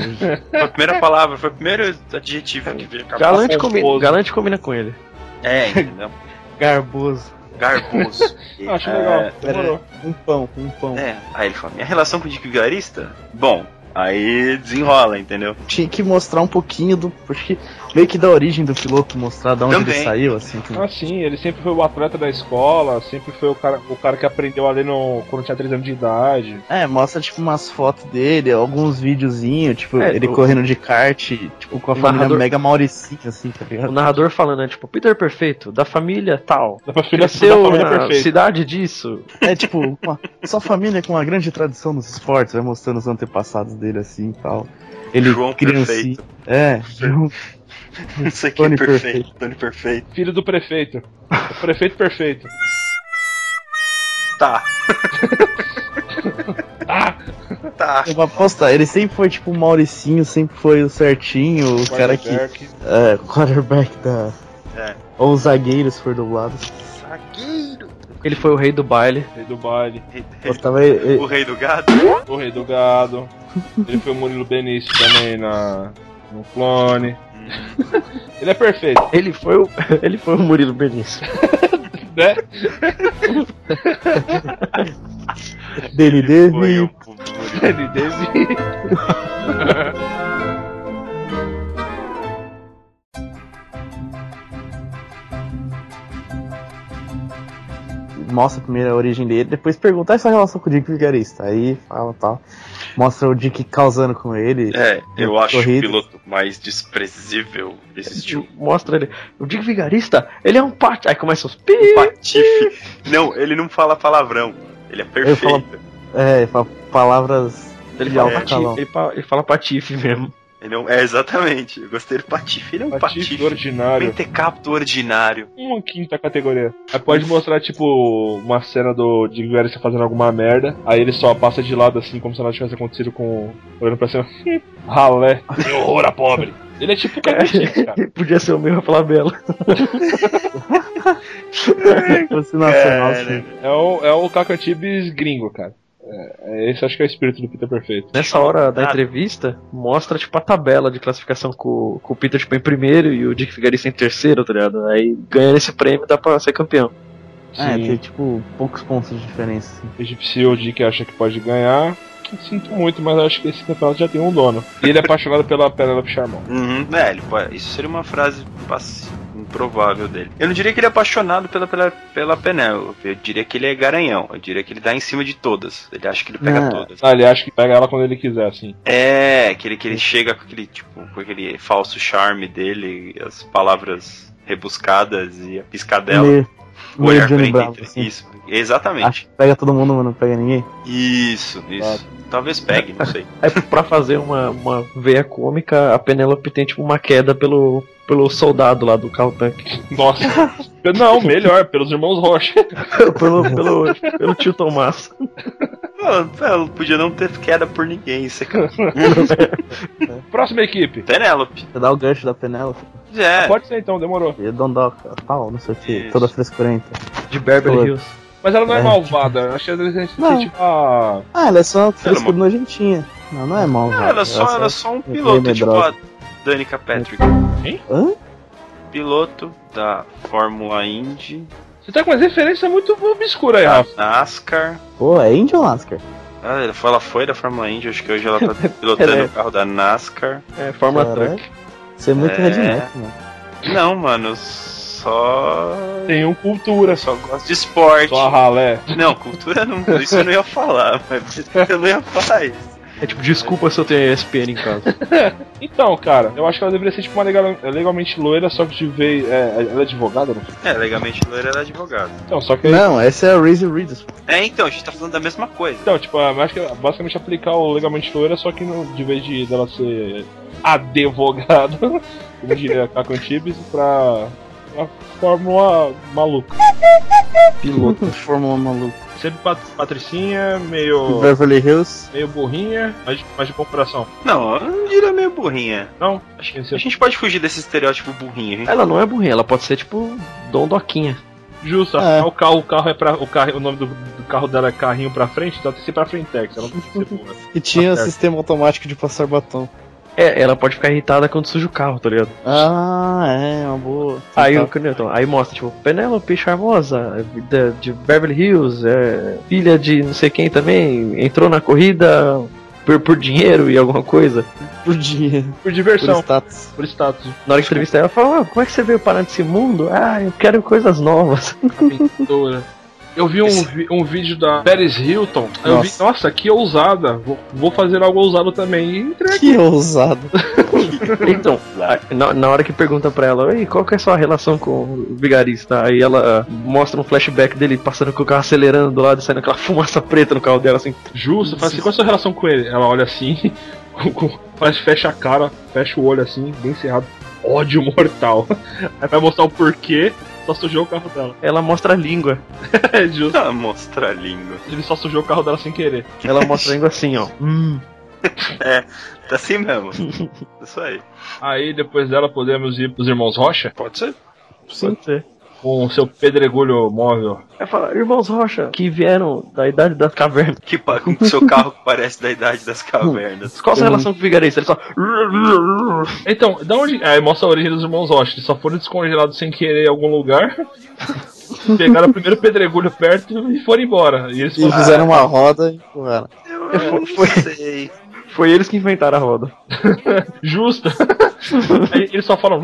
S2: Foi a primeira palavra, foi o primeiro adjetivo que veio. a
S3: Galante, combina, galante combina com ele.
S2: É, entendeu?
S5: Garboso.
S2: Garboso. [LAUGHS]
S1: Acho
S2: É,
S1: legal. Demorou.
S5: Um pão, um pão.
S2: É, aí ele fala, minha relação com o Dick Vigarista? Bom, aí desenrola, entendeu?
S5: Tinha que mostrar um pouquinho do. Porque meio que da origem do piloto, mostrar de onde
S2: Também.
S5: ele saiu, assim. que-
S1: Ah, sim, ele sempre foi o atleta da escola, sempre foi o cara, o cara que aprendeu ali no, quando tinha 3 anos de idade.
S5: É, mostra tipo umas fotos dele, alguns videozinhos, tipo,
S3: É,
S5: ele
S3: o-
S5: correndo de kart, tipo, com a
S3: o
S5: família
S3: narrador-
S5: mega Mauricinha, assim, tá
S3: O
S5: ligado?
S3: narrador falando, né? Tipo, Peter Perfeito, da família tal.
S1: Da da
S3: Cresceu
S1: família
S3: na
S1: perfeita.
S3: cidade disso.
S5: É tipo, uma, sua família com uma grande tradição nos esportes, vai mostrando os antepassados dele assim e tal. Ele
S2: João
S5: criancinha.
S2: Perfeito.
S5: É, João [LAUGHS]
S2: Isso aqui é
S5: Tony
S2: perfeito,
S5: Perfeito.
S2: Tony Perfeito.
S1: Filho do prefeito. O prefeito perfeito.
S2: Tá,
S1: Ah! [LAUGHS]
S2: tá.
S5: Eu vou apostar, ele sempre foi tipo o Mauricinho, sempre foi o certinho, o cara que.
S1: Quarterback.
S5: É, quarterback da.
S2: É.
S5: Ou os zagueiros se for dublado.
S2: Zagueiro.
S3: Ele foi o rei do baile.
S1: Rei do baile.
S5: Botava ele-
S2: O rei do gado.
S1: O rei do gado. [LAUGHS] Ele foi o Murilo Benício também na, no clone. [LAUGHS] Ele é perfeito,
S3: Ele foi o, [LAUGHS] ele foi o Murilo Benício. [LAUGHS]
S1: né?
S5: dele,
S1: teve.
S5: Mostra primeiro a origem dele, depois pergunta essa relação com o Dick Vigarista. Aí fala tal. Mostra o Dick causando com ele.
S2: É, eu acho o piloto mais desprezível existiu.
S3: Mostra ele. O Dick Vigarista, ele é um pat. Aí começa os pi.
S2: Um patife. Não, ele não fala palavrão. Ele é
S5: Ele fala,
S2: perfeito.
S5: é, ele fala palavras
S3: Ele
S5: de
S3: fala,
S5: alto
S3: patife,
S5: calão.
S3: ele fala patife mesmo.
S2: Ele é, um- é, exatamente. Eu gostei do patife. Ele é um
S1: Patife
S2: patife.
S1: ordinário.
S2: Mentecapto ordinário.
S1: Uma quinta categoria. Aí pode mostrar, tipo, uma cena do Dick Garrison fazendo alguma merda. Aí ele só passa de lado assim, como se nada tivesse acontecido com. olhando pra cima. [LAUGHS] Ralé. Que horror a pobre. Ele é tipo o Capetinho, cara. [LAUGHS]
S3: Podia ser o meu Flabella. [LAUGHS]
S2: Cara,
S5: sim.
S1: É o, é o Cacantibes gringo, cara. É, é, esse acho que é o espírito do Peter Perfeito.
S3: Nessa hora da entrevista, mostra tipo a tabela de classificação com, com o Peter tipo, em primeiro e o Dick Vigarista em terceiro, tá ligado? Aí ganhando esse prêmio dá pra ser campeão.
S5: É,
S1: Sim.
S5: tem tipo poucos pontos de diferença. Assim.
S1: Egipcio, o Dick acha que pode ganhar. Sinto muito, mas acho que esse campeonato já tem um dono. E ele é apaixonado pela Penelope Charmon.
S2: Uhum, é, ele pode- isso seria uma frase pass- improvável dele. Eu não diria que ele é apaixonado pela, pela, pela Penélope, eu diria que ele é garanhão, eu diria que ele dá em cima de todas, ele acha que ele pega
S5: Ah.
S2: todas.
S1: Ah, ele acha que pega ela quando ele quiser, assim.
S2: É, que ele, que ele chega com aquele, tipo, com aquele falso charme dele, as palavras rebuscadas e a piscadela.
S5: Meio,
S2: o olhar
S5: Johnny
S2: 40,
S5: Bravo, assim.
S2: Isso, exatamente.
S5: Acho que pega todo mundo, mas não pega ninguém.
S2: Isso, isso. Talvez pegue, não sei.
S3: Aí pra fazer uma, uma veia cômica, a Penélope tem tipo uma queda pelo, pelo soldado lá do carro tanque.
S1: Nossa. [LAUGHS] Não, melhor, pelos irmãos Rocha.
S3: pelo, pelo, [LAUGHS] pelo tio Tomás.
S2: Ela, podia não ter queda por ninguém, isso é cara. [LAUGHS]
S1: Próxima equipe.
S2: Penélope.
S5: Você dá o gancho da Penélope.
S2: É.
S1: Pode ser então, demorou.
S5: E Dondoca, tal, não sei o que, toda frescurenta.
S3: De Beverly
S5: Toda.
S3: Hills.
S1: Mas ela não é,
S5: É,
S1: malvada. Ela deve ser
S5: Não.
S1: tipo a.
S5: Ah, ela é só frescura
S2: mano.
S5: nojentinha. Não, não é mal.
S2: Não, ela é só, ela é só um piloto, tipo a Danica Patrick.
S5: Hã?
S2: Piloto da Fórmula Indy,
S1: Você tá com umas referências muito obscuras aí, Rafa.
S2: NASCAR.
S5: Pô, é Índio ou NASCAR?
S2: Ah, ela foi, ela foi da Fórmula Indy, acho que hoje ela tá [LAUGHS] pilotando
S3: Ela é-
S2: o carro da NASCAR.
S3: É, Fórmula
S5: Caralho.
S3: Truck.
S5: Você é muito
S2: É.
S5: redneck, mano.
S2: Não, mano, só.
S1: Tem um cultura,
S2: só gosto de esporte.
S1: só a ralé.
S2: Não, cultura não. Isso eu não ia falar, mas eu não ia falar isso.
S3: É tipo, desculpa se eu tenho ESPN em casa. [LAUGHS]
S1: Então, cara, eu acho que ela deveria ser tipo uma legal, legalmente loira, só que de vez. É, ela é advogada, não?
S2: É, legalmente loira era advogado.
S1: Então, só que.
S5: Não, essa é a Razor Reedus.
S2: É, então, a gente tá falando da mesma coisa.
S1: Então, tipo, eu acho que é basicamente aplicar o legalmente loira, só que no, de vez de dela ser advogada, [LAUGHS] como diria Caco Antibes, pra uma fórmula maluca.
S3: Piloto.
S5: Fórmula maluca.
S1: Sempre pat patricinha, meio.
S5: Beverly Hills.
S1: meio burrinha, mas, mas de bom coração.
S2: Não, eu não diria meio burrinha.
S1: Não, acho que
S2: A
S1: isso é
S2: gente pode fugir desse estereótipo burrinho. A gente
S3: Ela não é burrinha, ela pode ser tipo Dondoquinha.
S1: justo.
S5: É.
S1: O carro, o carro é pra. O, carro, o nome do, do carro dela é carrinho pra frente, então tem que ser pra frentex. Ela não tem que ser burra.
S5: E tinha
S1: Tá
S5: sistema automático de passar batom.
S3: É, ela pode ficar irritada quando suja o carro, tá ligado?
S5: Ah, é, uma boa.
S3: Aí,
S5: Tá.
S3: o Newton, aí mostra, tipo, Penélope charmosa, de, de Beverly Hills, é, filha de não sei quem também, entrou na corrida por, por dinheiro e alguma coisa.
S5: Por dia.
S1: Por
S5: Por
S1: diversão,
S5: status.
S1: por status.
S3: Na hora que entrevista ela, fala, ah, como é que você veio parar nesse mundo? Ah, eu quero coisas novas.
S1: Pintura. [LAUGHS] Eu vi um, um vídeo da Paris Hilton. aí Eu vi,
S5: Nossa.
S1: nossa, que ousada. Vou, vou fazer algo ousado também. E.
S5: Que ousado. [LAUGHS]
S3: então, na, na hora que pergunta pra ela, Ei, qual que é a sua relação com o vigarista? Aí ela mostra um flashback dele passando com o carro acelerando do lado e saindo aquela [LAUGHS] fumaça preta no carro dela, assim.
S1: Justo, fala assim, qual é a sua relação com ele? Ela olha assim, [LAUGHS] faz, fecha a cara, fecha o olho assim, bem cerrado. Ódio mortal. Aí vai mostrar o porquê, só sujou o carro dela.
S3: Ela mostra a língua. [LAUGHS]
S1: É justo.
S2: Ah, mostrar a língua.
S1: Ele só sujou o carro dela sem querer.
S3: Ela mostra a língua assim, ó. [LAUGHS] Hum.
S2: Tá assim mesmo. [LAUGHS] Isso aí.
S1: Aí depois dela podemos ir pros irmãos Rocha,
S2: Pode ser.
S3: Pode ser.
S1: Com o seu pedregulho móvel.
S3: Ela fala, irmãos Rocha, que vieram da idade das cavernas.
S2: Que pa- com seu carro que parece da idade das cavernas.
S3: Qual a sua relação com o vigarista? Ele só.
S1: Então, da onde. Aí mostra a origem dos irmãos Rocha. Eles só foram descongelados sem querer em algum lugar. [LAUGHS] Pegaram o primeiro pedregulho perto e foram embora. E eles
S5: E fizeram uma roda e empurraram.
S2: Eu não sei.
S3: Foi eles que inventaram a roda. [LAUGHS]
S1: Justo. Eles só falam.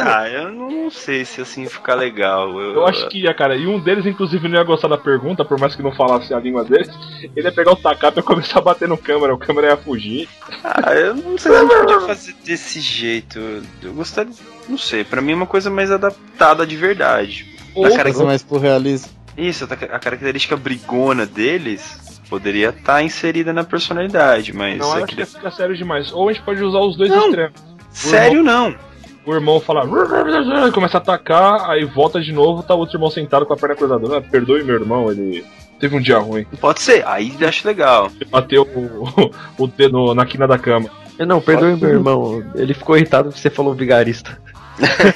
S2: Ah, eu não sei se assim ficar legal. Eu,
S1: Eu acho que ia, cara. E um deles, inclusive, não ia gostar da pergunta, por mais que não falasse a língua deles. Ele ia pegar o tacape e começar a bater no câmera. O câmera ia fugir.
S2: Ah, eu não sei se a gente podia fazer desse jeito. Eu gostaria. Não sei, pra mim é uma coisa mais adaptada de verdade.
S1: Ou-
S2: a, cara-
S5: Fazer mais pro realismo.
S2: Isso, a característica brigona deles poderia estar inserida na personalidade, mas.
S1: Não,
S2: é
S1: acho
S2: que-
S1: ia ficar sério demais. Ou a gente pode usar os dois
S2: Não.
S1: extremos.
S2: Sério não.
S1: O irmão fala. [LAUGHS] Começa a atacar, aí volta de novo, tá o outro irmão sentado com a perna cruzada. Ah, perdoe meu irmão, ele teve um dia ruim.
S2: Pode ser, aí eu acho legal.
S1: Ele bateu o, [LAUGHS] o dedo na quina da cama.
S3: Não, perdoe meu irmão. Ele ficou irritado porque você falou vigarista.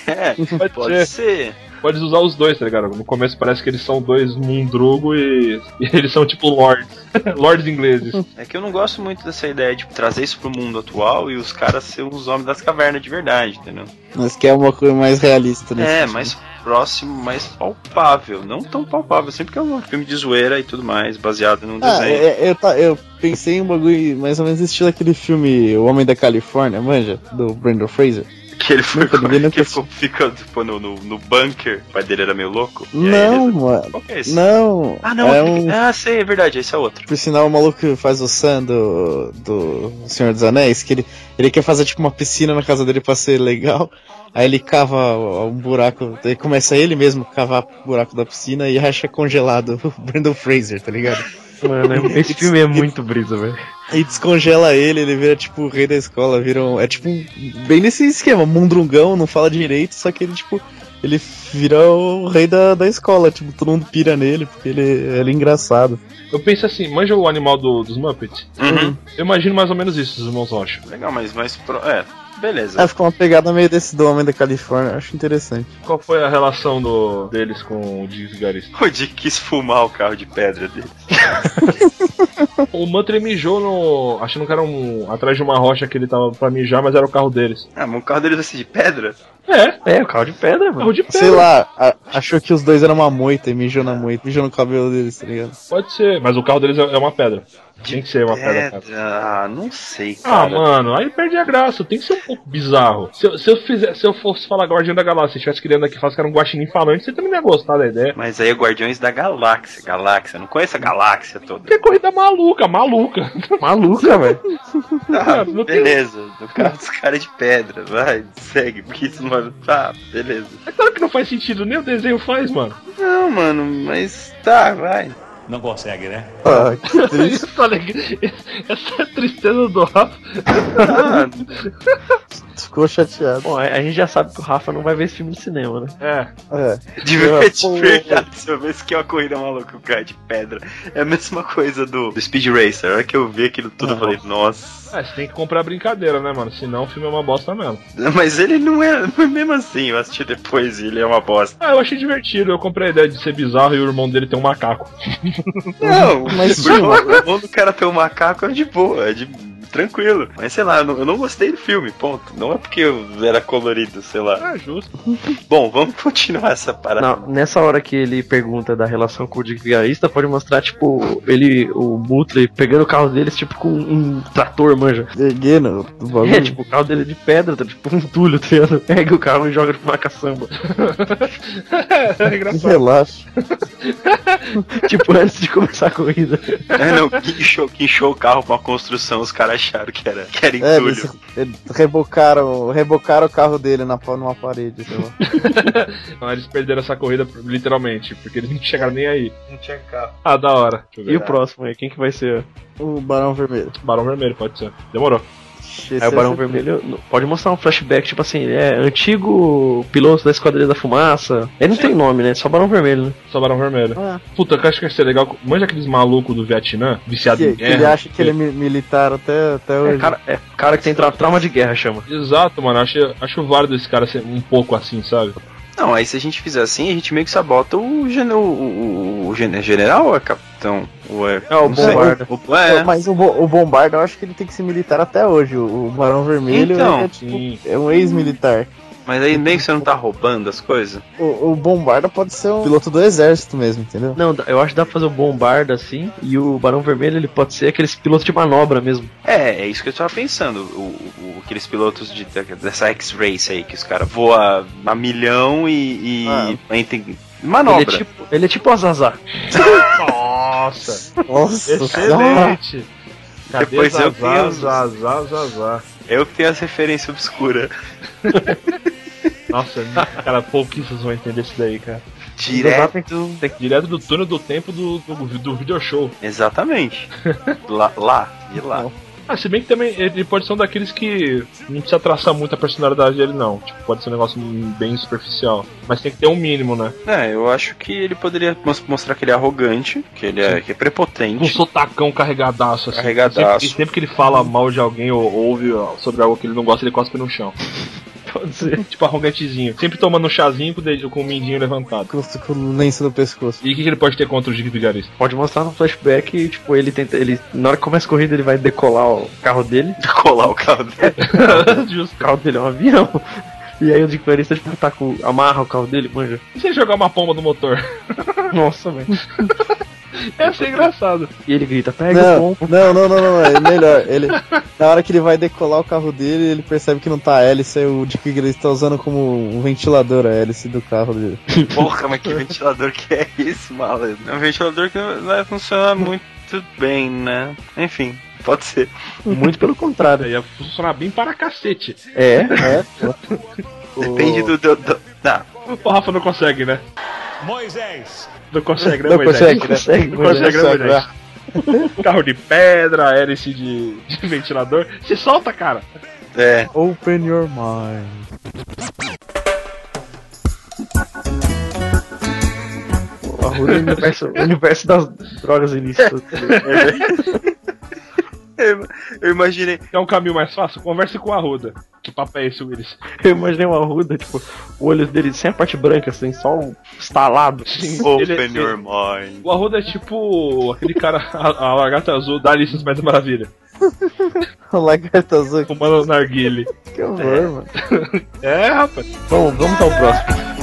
S2: É, [LAUGHS]
S1: Pode,
S2: pode
S1: ser.
S2: ser.
S1: Pode usar os dois, tá ligado? No começo parece que eles são dois mundrugo e, e eles são tipo lords. [LAUGHS] lords ingleses.
S2: É que eu não gosto muito dessa ideia de trazer isso pro mundo atual e os caras serem os homens das cavernas de verdade, entendeu?
S5: Mas que é uma coisa mais realista, né?
S2: É, mais próximo, mais palpável. Não tão palpável, sempre que é um filme de zoeira e tudo mais, baseado num
S5: Ah,
S2: desenho.
S5: é- é- eu, tá- eu pensei em um bagulho mais ou menos estilo aquele filme O Homem da Califórnia, manja? Do Brandon Fraser.
S2: Que ele foi
S5: Nunca [LAUGHS] nunca
S2: que ficou fica tipo, no, no, no bunker, o pai dele era meio louco.
S5: Não,
S2: ele-
S5: mano.
S2: Qual que é esse?
S5: Não.
S2: Ah, não.
S5: É um,
S2: Ah, sei, é verdade, esse é outro.
S5: por sinal, o maluco faz o Sam do, do Senhor dos Anéis, que ele, ele quer fazer tipo uma piscina na casa dele pra ser legal. Aí ele cava um buraco, aí começa ele mesmo a cavar o buraco da piscina e acha congelado [LAUGHS] o Brandon Fraser, tá ligado?
S3: Mano, [LAUGHS] esse filme é muito brisa, velho.
S5: Aí descongela ele, ele vira tipo o rei da escola, vira um, É tipo bem nesse esquema, mundrungão, não fala direito, só que ele tipo. Ele vira o rei da, da escola, tipo, todo mundo pira nele, porque ele, ele é engraçado.
S1: Eu penso assim, manja o animal do- dos Muppets?
S2: Uhum.
S1: Eu imagino mais ou menos isso, os irmãos Rocha.
S2: Legal, mas mais pro... É, beleza.
S5: É, ficou uma pegada meio desse do Homem da Califórnia, acho interessante.
S1: Qual foi a relação do, deles com o Dick Vigarista?
S2: O Dick quis fumar o carro de pedra dele. [LAUGHS]
S1: O Muttley mijou no. achando que era um. atrás de uma rocha que ele tava pra mijar, mas era o carro deles.
S2: Ah, mas o carro dele vai ser de pedra?
S1: É,
S3: É, o carro de pedra, mano.
S1: carro de pedra.
S5: Sei lá, a- achou que os dois eram uma moita e mijou na moita, mijou no cabelo deles, tá ligado?
S1: Pode ser, mas o carro deles é é uma pedra. Tem que ser uma pedra. cara.
S2: Ah, não sei,
S1: Ah,
S2: cara.
S1: mano, aí perde a graça, tem que ser um pouco bizarro. Se eu, se eu, fizer, se eu fosse falar Guardião da Galáxia, se estivesse criando aqui faz que era um guaxinim falante, você também não ia gostar da ideia.
S2: Mas aí é Guardiões da Galáxia. Galáxia, não conheço a galáxia toda.
S1: Que corrida maluca, maluca.
S3: Maluca, velho.
S2: Tá, [LAUGHS]
S1: não tem-
S2: beleza. No carro dos caras de pedra, vai, segue, porque isso não. Tá, beleza.
S1: É claro que não faz sentido, nem o desenho faz, mano.
S2: Não, mano, mas tá, vai.
S4: Não consegue, né?
S5: Ah, que [LAUGHS] triste.
S1: Essa é a tristeza do Rafa.
S5: Ficou chateado.
S3: Bom, a, gente já sabe que o Rafa não vai ver esse filme no cinema, né?
S1: É.
S5: É.
S2: de verdade,
S5: Pô.
S2: de verdade, se eu ver que é uma corrida maluca, o cara de pedra. É a mesma coisa do, do Speed Racer. A hora que eu vi aquilo tudo, eu falei, nossa.
S1: É, você tem que comprar brincadeira, né, mano? Senão o filme é uma bosta mesmo.
S2: Mas ele não é, [LAUGHS] não é mesmo assim. Eu assisti depois e ele é uma bosta.
S1: Ah, eu achei divertido. Eu comprei a ideia de ser bizarro e o irmão dele tem um macaco.
S2: Não,
S5: Mas
S2: mas [LAUGHS] o irmão, [LAUGHS] o irmão do cara ter um macaco é de boa, é de tranquilo. Mas sei lá, eu não, eu não gostei do filme, ponto. Não é porque eu era colorido, sei lá.
S1: Ah, justo. [LAUGHS] [LAUGHS]
S2: Bom, vamos continuar essa parada.
S3: Não, nessa hora que ele pergunta da relação com o Dick Vigarista, pode mostrar, tipo, ele, o Butler, pegando o carro deles, tipo, com um trator, manja.
S5: Erguendo do bagulho.
S3: É, tipo, o carro dele é de pedra, tá tipo um entulho, tá ligado? [LAUGHS] Pega o carro e joga tipo uma caçamba.
S1: é engraçado.
S5: Relaxa.
S3: tipo, antes de começar a corrida.
S2: É, não, que inchou, que inchou o carro pra uma construção, os caras acharam que era, que era
S5: É,
S2: entulho.
S5: eles, eles rebocaram, rebocaram o carro dele na, numa parede, sei lá. [LAUGHS]
S1: Não, eles perderam essa corrida literalmente, porque eles não chegaram nem aí.
S2: Não tinha carro.
S1: Ah, da hora. Deixa eu ver.
S3: E o próximo aí, quem que vai ser?
S5: O Barão Vermelho.
S1: Barão Vermelho, pode ser. Demorou.
S5: Esse
S3: Aí o Barão
S5: é-
S3: Vermelho pode mostrar um flashback, tipo assim, ele é antigo piloto da Esquadrilha da Fumaça. Ele não tem nome, né? Só Barão Vermelho, né?
S1: Só Barão Vermelho.
S5: Ah,
S1: Puta, que eu acho que ia ser legal. Manja aqueles malucos do Vietnã, viciado
S5: que,
S1: em
S5: que ele
S1: guerra.
S5: acha que ele é mi- militar até, até hoje.
S3: É cara, é cara que tem tra- trauma de guerra, chama.
S1: Exato, mano. Acho, acho válido esse cara ser um pouco assim, sabe?
S2: Não, aí se a gente fizer assim, a gente meio que sabota o, gen o, o, o gen- general ou é capitão? Ou é,
S3: É, o. Bombarda.
S2: O- é,
S5: Mas o, Bo- o Bombarda, eu acho que ele tem que ser militar até hoje. O, o Barão Vermelho
S2: Então,
S5: é, tipo, é um ex-militar.
S2: Mas aí nem que você não tá roubando as coisas.
S5: O, o Bombarda pode ser um piloto do exército mesmo, entendeu?
S3: Não, eu acho que dá pra fazer o bombarda assim, e o Barão Vermelho ele pode ser aqueles pilotos de manobra mesmo.
S2: É, é isso que eu tava pensando. O, o- aqueles pilotos de, dessa X-Race aí, que os caras voam a milhão e. e entre- manobra.
S3: Ele é tipo, ele é tipo o Azazá.
S1: Nossa!
S5: Nossa,
S1: Excelente! Cadê
S2: Depois eu tenho-
S1: Zazá, Zazá.
S2: Eu que tenho as referências obscuras. [LAUGHS]
S1: Nossa, cara, pouquíssimos vão entender isso daí, cara.
S2: Direto.
S1: Direto do túnel do tempo do, do, do video show.
S2: Exatamente. [LAUGHS] lá, lá, e lá.
S1: Ah, se bem que também ele pode ser um daqueles que não precisa traçar muito a personalidade dele, não. Tipo, pode ser um negócio bem superficial. Mas tem que ter um mínimo, né?
S2: É, eu acho que ele poderia mos- mostrar que ele é arrogante, que ele é, que é
S1: Com um
S2: prepotente.
S1: sotacão carregadaço, assim.
S2: Carregadaço.
S1: E sempre, e sempre que ele fala mal de alguém ou ouve sobre algo que ele não gosta, ele cospe no chão. [LAUGHS]
S3: Pode ser. [LAUGHS]
S1: Tipo, arrogantezinho. Sempre tomando um chazinho com o, dedinho, com o mindinho levantado.
S5: Com, com o lenço no pescoço.
S1: E o que, que ele pode ter contra o Dick Vigarista?
S3: Pode mostrar no flashback, tipo, ele tenta. Ele, na hora que começa a corrida, ele vai decolar o carro dele. [LAUGHS]
S2: Colar o carro dele. [LAUGHS]
S3: O carro dele é um avião. E aí o Dick Vigarista, tipo, tá com. amarra o carro dele, manja.
S1: E se ele jogar uma pomba no motor?
S3: Nossa, velho. [LAUGHS]
S1: Ia ser engraçado.
S3: E ele grita, pega o
S5: Não,
S3: pombo.
S5: não, não, não, não, é melhor. Ele, [LAUGHS] na hora que ele vai decolar o carro dele, ele percebe que não tá a hélice, aí o Dick Grayson tá usando como um ventilador a hélice do carro dele. [LAUGHS]
S2: Porra, mas que ventilador que é esse, malandro? É um ventilador que não vai funcionar muito bem, né? Enfim, pode ser.
S3: Muito pelo contrário.
S1: Ia funcionar bem para cacete.
S3: É,
S5: É,
S2: Depende do. do, do... Não,
S1: O Rafa não consegue, né?
S4: Moisés.
S1: Não consegue, né,
S5: Não
S1: Moisés?
S5: consegue, né?
S3: consegue,
S1: Não consegue, né,
S5: consegue,
S1: Moisés? Carro de pedra, hélice de, de ventilador. Se solta, cara.
S2: é.
S5: Open your mind.
S3: O Arruda é o universo, o universo das drogas ilícitas. [LAUGHS]
S2: Eu, eu imaginei.
S1: Quer um caminho mais fácil? Converse com a Ruda. Que papo é esse, Willis?
S3: Eu imaginei o Arruda, tipo, o olho dele sem a parte branca, assim, só um estalado. [LAUGHS]
S2: Open
S1: Ele-
S2: your mind.
S1: O Arruda é tipo aquele cara, a, a lagarta azul da Alice mais Maravilha. [LAUGHS]
S5: O lagarto azul.
S1: Fumando narguile.
S5: Que horror, mano.
S1: É, [LAUGHS] rapaz.
S3: Vamos, vamos ao próximo.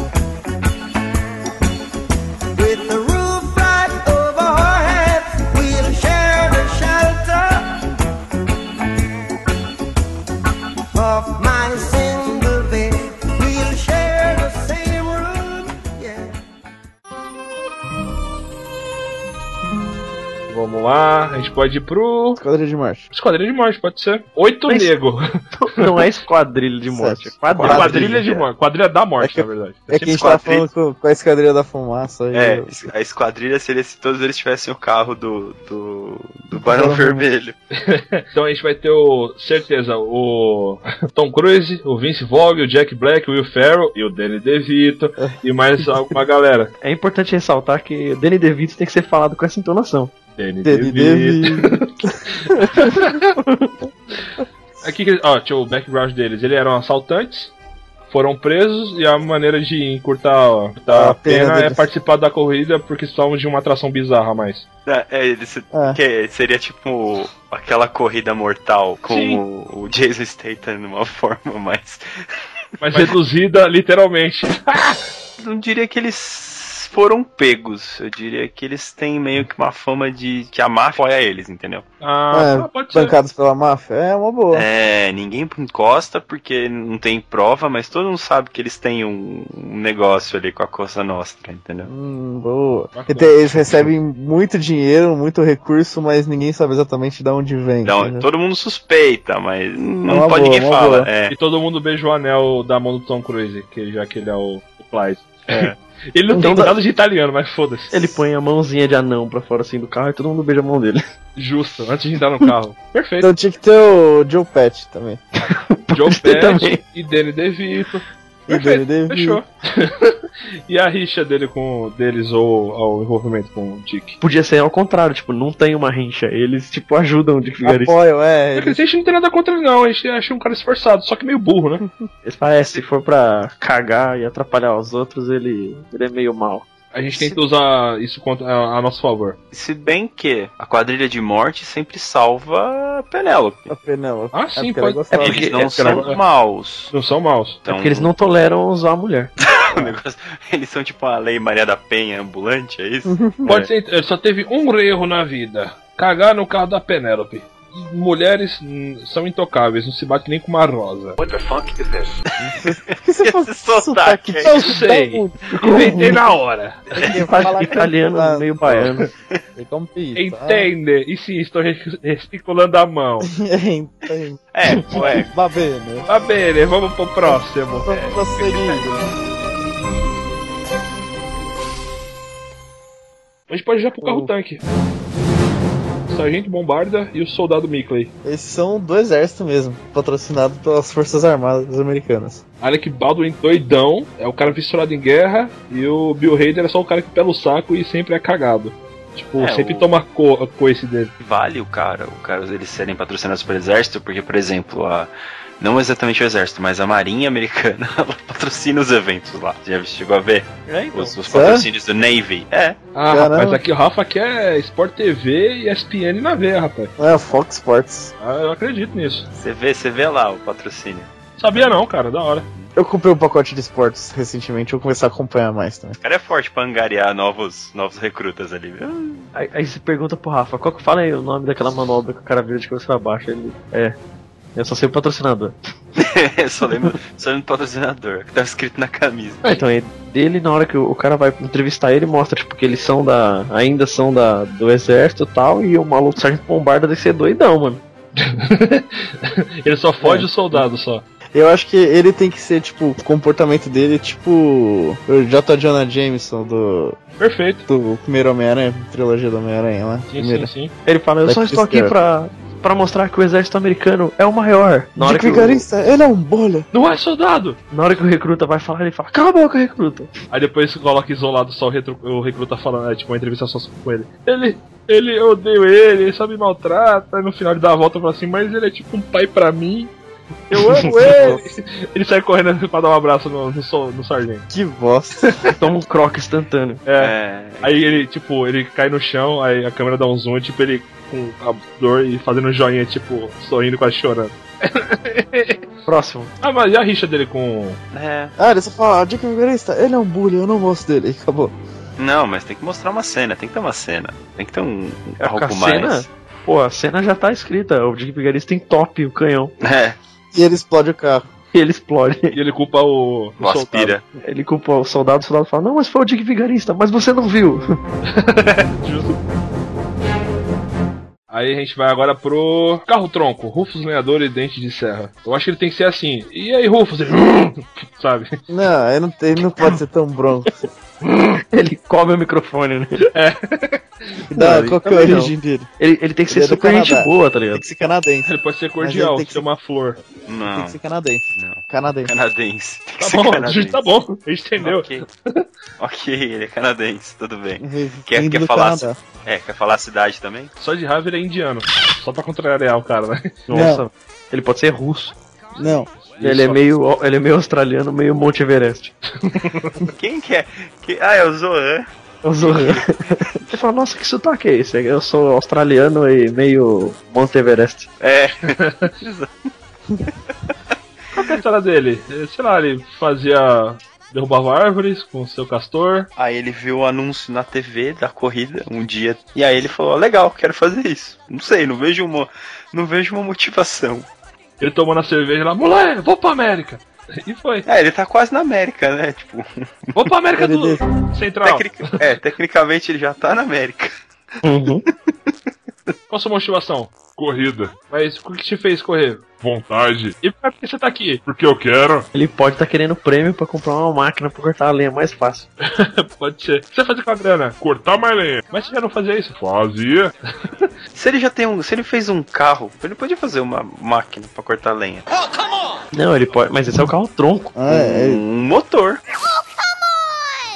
S1: Vamos lá, a gente pode ir pro.
S5: Esquadrilha de marcha.
S1: Esquadrilha de morte, pode ser. Oito
S3: Mas-
S1: nego.
S3: Não é esquadrilha de morte, é [LAUGHS] quadrilha.
S1: Quadrilha de morte. Quadrilha da morte,
S5: É que-
S1: na verdade.
S5: É que a gente tava falando com, com a esquadrilha da fumaça. aí
S2: É,
S5: eu-
S2: a esquadrilha seria se todos eles tivessem o carro do. do. do Barão
S5: Barão
S2: Vermelho. [LAUGHS]
S1: Então a gente vai ter o. certeza, o [LAUGHS] Tom Cruise, o Vince Vogue, o Jack Black, o Will Ferrell e o Danny DeVito e mais alguma galera.
S3: É importante ressaltar que o Danny DeVito tem que ser falado com essa entonação.
S1: Danny
S5: Danny
S1: DeVito. Aqui, que- ó, tinha o background deles. Eles eram assaltantes, foram presos e a maneira de encurtar, encurtar
S5: A
S1: a pena,
S5: pena
S1: é participar da corrida porque estavam de uma atração bizarra a mais.
S2: É, é, eles,
S5: É.
S2: que seria tipo aquela corrida mortal com
S1: Sim.
S2: o, o Jason Statham numa [LAUGHS] forma mais.
S1: Mas reduzida literalmente. [LAUGHS]
S2: Não diria que eles foram pegos. Eu diria que eles têm meio que uma fama de que a máfia apoia eles, entendeu?
S1: Ah,
S5: É,
S1: pode ser.
S5: bancados pela máfia. É uma boa.
S2: É, ninguém encosta porque não tem prova, mas todo mundo sabe que eles têm um, um negócio ali com a Cosa Nostra, entendeu?
S5: Hum, boa.
S1: Bacana.
S5: Eles recebem muito dinheiro, muito recurso, mas ninguém sabe exatamente de onde vem.
S2: Então,
S5: entendeu?
S2: todo mundo suspeita, mas não
S5: uma
S2: pode
S5: boa,
S2: ninguém fala. É.
S1: E todo mundo beija o anel da mão do Tom Cruise, que já que ele é o, o.
S2: É. [LAUGHS]
S1: Ele não
S3: Então
S1: tem nada de italiano, mas foda-se.
S3: Ele põe a mãozinha de anão pra fora assim do carro e todo mundo beija a mão dele.
S1: Justo, antes de entrar no carro. [LAUGHS] Perfeito.
S5: Então tinha que ter o Joe Pet também. [LAUGHS] [LAUGHS]
S1: Joe Pesci
S3: também.
S1: e Danny DeVito.
S5: E
S1: Perfeito, fechou. [LAUGHS] e a rixa dele com deles ou ao envolvimento com o Dick?
S3: Podia ser ao contrário, tipo, não tem uma rincha. Eles, tipo, ajudam o Dick Vigarista.
S5: Apoiam, é.
S1: É que a gente não tem nada contra ele, não. A gente acha um cara esforçado, só que meio burro, né?
S3: Eles é, se for pra cagar e atrapalhar os outros, ele, ele é meio mal.
S1: A gente tenta usar isso contra, a, a nosso favor.
S2: Se bem que a quadrilha de morte sempre salva a Penélope.
S5: A Penélope.
S1: Ah, sim,
S5: porque ela
S1: pode-.
S3: É
S2: Eles
S3: porque-
S2: não
S3: é porque
S2: são
S1: ela-
S2: maus.
S1: Não são maus.
S2: Então,
S3: Porque eles não toleram usar a mulher. [LAUGHS]
S2: negócio- eles são tipo a Lei Maria da Penha ambulante, é isso?
S1: Pode ser, ele só teve um erro na vida: cagar no carro da Penélope. Mulheres são intocáveis, não se bate nem com uma rosa.
S5: Por que você
S2: Esse
S5: faz
S2: sotaque aí.
S1: Eu sei, inventei na hora.
S3: Italiano meio baiano.
S1: Entende? E sim, estou gesticulando a mão. [LAUGHS]
S5: Entende.
S2: É, ué.
S5: Va bene.
S1: Tá bem, vamos pro próximo.
S5: Vamos prosseguir.
S1: A gente pode ir já pro carro tanque. O Sargento Bombarda e o Soldado Mickley.
S5: Esses são do exército mesmo, patrocinado pelas Forças Armadas Americanas.
S1: Alec Baldwin doidão, é o cara fissurado em guerra, e o Bill Hader é só o cara que pela o saco e sempre é cagado. Tipo,
S2: É,
S1: sempre
S2: o-
S1: toma co coice dele.
S2: Vale o cara, o cara eles serem patrocinados pelo exército, porque, por exemplo, a. Não exatamente o exército, mas a Marinha Americana [LAUGHS] ela patrocina os eventos lá. Você já chegou a ver?
S3: É, então.
S2: Os, os patrocínios do Navy. É.
S1: Ah,
S5: Caramba.
S1: rapaz, aqui o Rafa quer Sport TV e ESPN na veia, rapaz.
S5: É Fox Sports.
S1: Ah, eu acredito nisso.
S2: Você vê, você vê lá o patrocínio.
S1: Sabia não, cara, da hora.
S5: Eu comprei um pacote de esportes recentemente, vou começar a acompanhar mais também.
S2: O cara é forte pra angariar novos, novos recrutas ali, viu?
S3: Aí, aí você pergunta pro Rafa, qual que fala aí o nome daquela manobra que o cara vira de cabeça pra baixo? Ele. É. Eu só sei o patrocinador. [LAUGHS]
S2: só lembro, só lembro do patrocinador, que tava escrito na camisa.
S3: Ah, então é dele na hora que o, cara vai entrevistar ele, mostra tipo que eles são da. ainda são da, do exército e tal, e o maluco Sargento Bombarda deve ser doidão, mano. [LAUGHS]
S1: Ele só foge
S5: É.
S1: o soldado só.
S5: Eu acho que ele tem que ser, tipo, o comportamento dele, tipo, o J. Jonah Jameson do,
S1: Perfeito.
S5: do primeiro Homem-Aranha, trilogia do Homem-Aranha lá.
S1: Sim,
S5: primeira.
S1: sim, sim.
S3: Ele fala, eu só estou aqui pra, pra mostrar que o exército americano é o maior. Na hora,
S5: Dick
S3: que o,
S5: Vigarista, ele é um bolha.
S1: Não é soldado!
S3: na hora que o recruta vai falar, ele fala, cala a boca, recruta.
S1: Aí depois coloca isolado só o, retro, o recruta falando, é, tipo, uma entrevista só com ele. Ele. Ele, eu odeio ele, ele só me maltrata. Aí no final ele dá a volta e fala assim, mas ele é tipo um pai pra mim. Eu [LAUGHS] amo ele! ele sai correndo [LAUGHS] pra dar um abraço no, no, sol- no sargento.
S5: Que bosta.
S3: Toma um croque instantâneo.
S1: É.
S2: É.
S1: Aí ele, tipo, ele cai no chão, aí a câmera dá um zoom, tipo, ele com a dor e fazendo um joinha, tipo, sorrindo, quase chorando. [LAUGHS]
S3: Próximo.
S1: Ah, mas e a rixa dele com.
S2: É.
S5: ah, ele só fala, Dick Vigarista, ele é um bully, eu não gosto dele. [LAUGHS] Acabou.
S2: Não, mas tem que mostrar uma cena, tem que ter uma cena. Tem que ter um, um
S3: É,
S2: algo
S3: a
S2: mais.
S3: cena, pô, a cena já tá escrita. O Dick Vigarista tem top o canhão.
S2: É,
S5: E ele explode o carro.
S3: E [LAUGHS] ele explode.
S1: E ele culpa o. o
S2: o aspira.
S3: Ele culpa o soldado, o soldado fala, não, mas foi o Dick Vigarista, mas você não viu.
S1: Justo. Aí a gente vai agora pro carro tronco, Rufus Lenhador e Dente de Serra. Eu acho que ele tem que ser assim. E aí, Rufus? Ele, [LAUGHS] sabe?
S5: Não, ele não, ele não pode ser tão bronco. [LAUGHS]
S3: ele come o microfone, né?
S5: Não,
S3: Não,
S5: qual que é a
S3: também não.
S5: origem dele?
S3: Ele, ele tem que ser
S5: Ele é
S3: super gente boa, tá
S5: Tem
S3: ligado?
S5: que ser canadense.
S1: Ele pode ser cordial,
S5: tem que
S1: ser uma flor.
S5: Tem
S2: Não,
S5: que ser canadense.
S2: não.
S5: Canadense.
S2: Canadense. Tem que
S1: Tá
S2: ser
S1: bom,
S2: canadense.
S1: tá bom, a gente entendeu.
S2: Ok. ok, ele é canadense, tudo bem. Quer,
S5: Vindo
S2: quer
S5: do
S2: falar?
S5: Canadá.
S2: É, quer falar a cidade também?
S1: Só de raiva ele é indiano. Só pra contrariar o cara, né?
S3: Nossa, ele pode ser russo.
S5: Não.
S3: Ele é, meio, ele é meio australiano, meio Monte Everest. [LAUGHS]
S2: Quem que é? Que- Ah, é o Zoan.
S3: É o Zohan. Você fala, nossa, que sotaque é esse? Eu sou australiano e meio Monte Everest.
S2: É. [LAUGHS]
S1: Qual que é a história dele? Sei lá, ele fazia. derrubava árvores com seu castor.
S2: Aí ele viu o anúncio na TV da corrida um dia. E aí ele falou, legal, quero fazer isso. Não sei, não vejo uma. Não vejo uma motivação.
S1: Ele tomando a cerveja lá, moleque, vou pra América. E foi.
S2: É, ele tá quase na América, né? Tipo,
S1: Vou pra América do Central.
S2: tecnic- é, tecnicamente ele já tá na América.
S3: Uhum.
S1: Qual a sua motivação? Corrida. Mas o que te fez correr? Vontade. E por que você tá aqui? Porque eu quero.
S3: Ele pode estar querendo prêmio pra comprar uma máquina pra cortar a lenha mais fácil. [LAUGHS]
S1: Pode ser. O que você vai fazer com a grana? Cortar mais lenha. Mas você já não fazia isso? Fazia. [LAUGHS]
S2: Se ele já tem um. Se ele fez um carro, ele podia fazer uma máquina pra cortar lenha.
S3: Não, ele pode. Mas esse é o carro tronco.
S5: Ah, é,
S2: Um motor.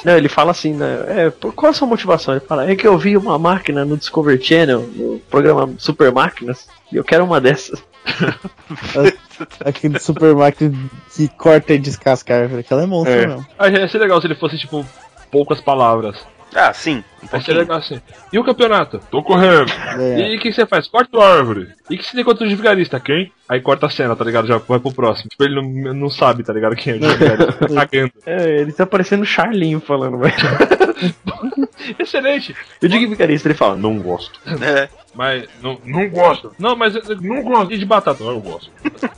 S3: Não, ele fala assim, né? É, por- qual a sua motivação? Ele fala, é que eu vi uma máquina no Discovery Channel, no programa Super Máquinas, e eu quero uma dessas. [LAUGHS]
S5: aquele super máquina que corta e descasca a árvore. Aquela é monstro
S3: É.
S5: mesmo.
S1: Ia ser legal se ele fosse, tipo, poucas palavras.
S2: Ah, sim. Um
S1: Vai ser legal assim. E o campeonato? Tô correndo.
S5: É.
S1: E o que você faz? Corta a árvore. E o que você tem contra o vigarista? Quem? Aí corta a cena, tá ligado? Já vai pro próximo. Tipo, ele não, não sabe, tá ligado? Quem é o [LAUGHS] vigarista. Tá cagando.
S3: É, ele tá parecendo o Charlinho falando, velho. [LAUGHS]
S1: Excelente.
S3: Eu digo vigarista, ele fala, não gosto.
S2: É.
S1: Mas, não, não gosto. Não, mas não gosto. E de batata? Não, eu gosto.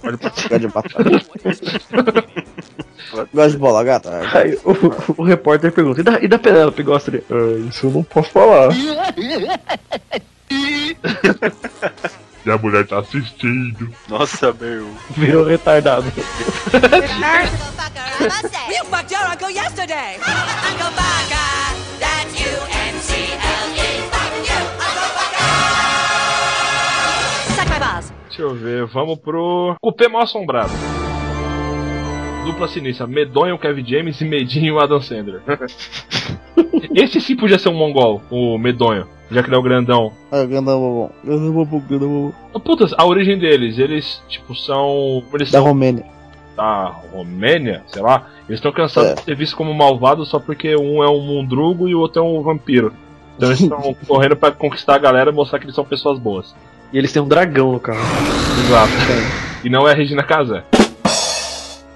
S1: Pode
S5: de batata. [LAUGHS] Gosto de bola, gata.
S3: Aí o, o repórter pergunta, e da, e da Penélope gosta dele? Ah, isso eu não posso falar.
S1: E a mulher tá assistindo.
S2: Nossa, meu.
S3: Virou retardado.
S8: You fucked your uncle yesterday. Uncle Baka, that's you N-C-L-E. Fuck you, Uncle Baka. Suck my balls.
S1: Deixa eu ver, vamos pro Cupê Mal Assombrado. Dupla sinistra, Medonho Kevin James e Medinho Adam Sandler. [LAUGHS] Esse sim podia ser um mongol, o Medonho, já que ele é o grandão.
S5: Ah, grandão bobão. Grandão bobão, grandão bobão.
S1: Putas, a origem deles, eles, tipo, são. Eles
S5: Da
S1: são
S5: Romênia.
S1: da Romênia, sei lá. Eles estão cansados
S5: É.
S1: de ser vistos como malvados só porque um é um mundrugo e o outro é um vampiro. Então eles estão [LAUGHS] correndo pra conquistar a galera e mostrar que eles são pessoas boas.
S3: E eles têm um dragão no carro.
S1: Exato. E não é a Regina Casé.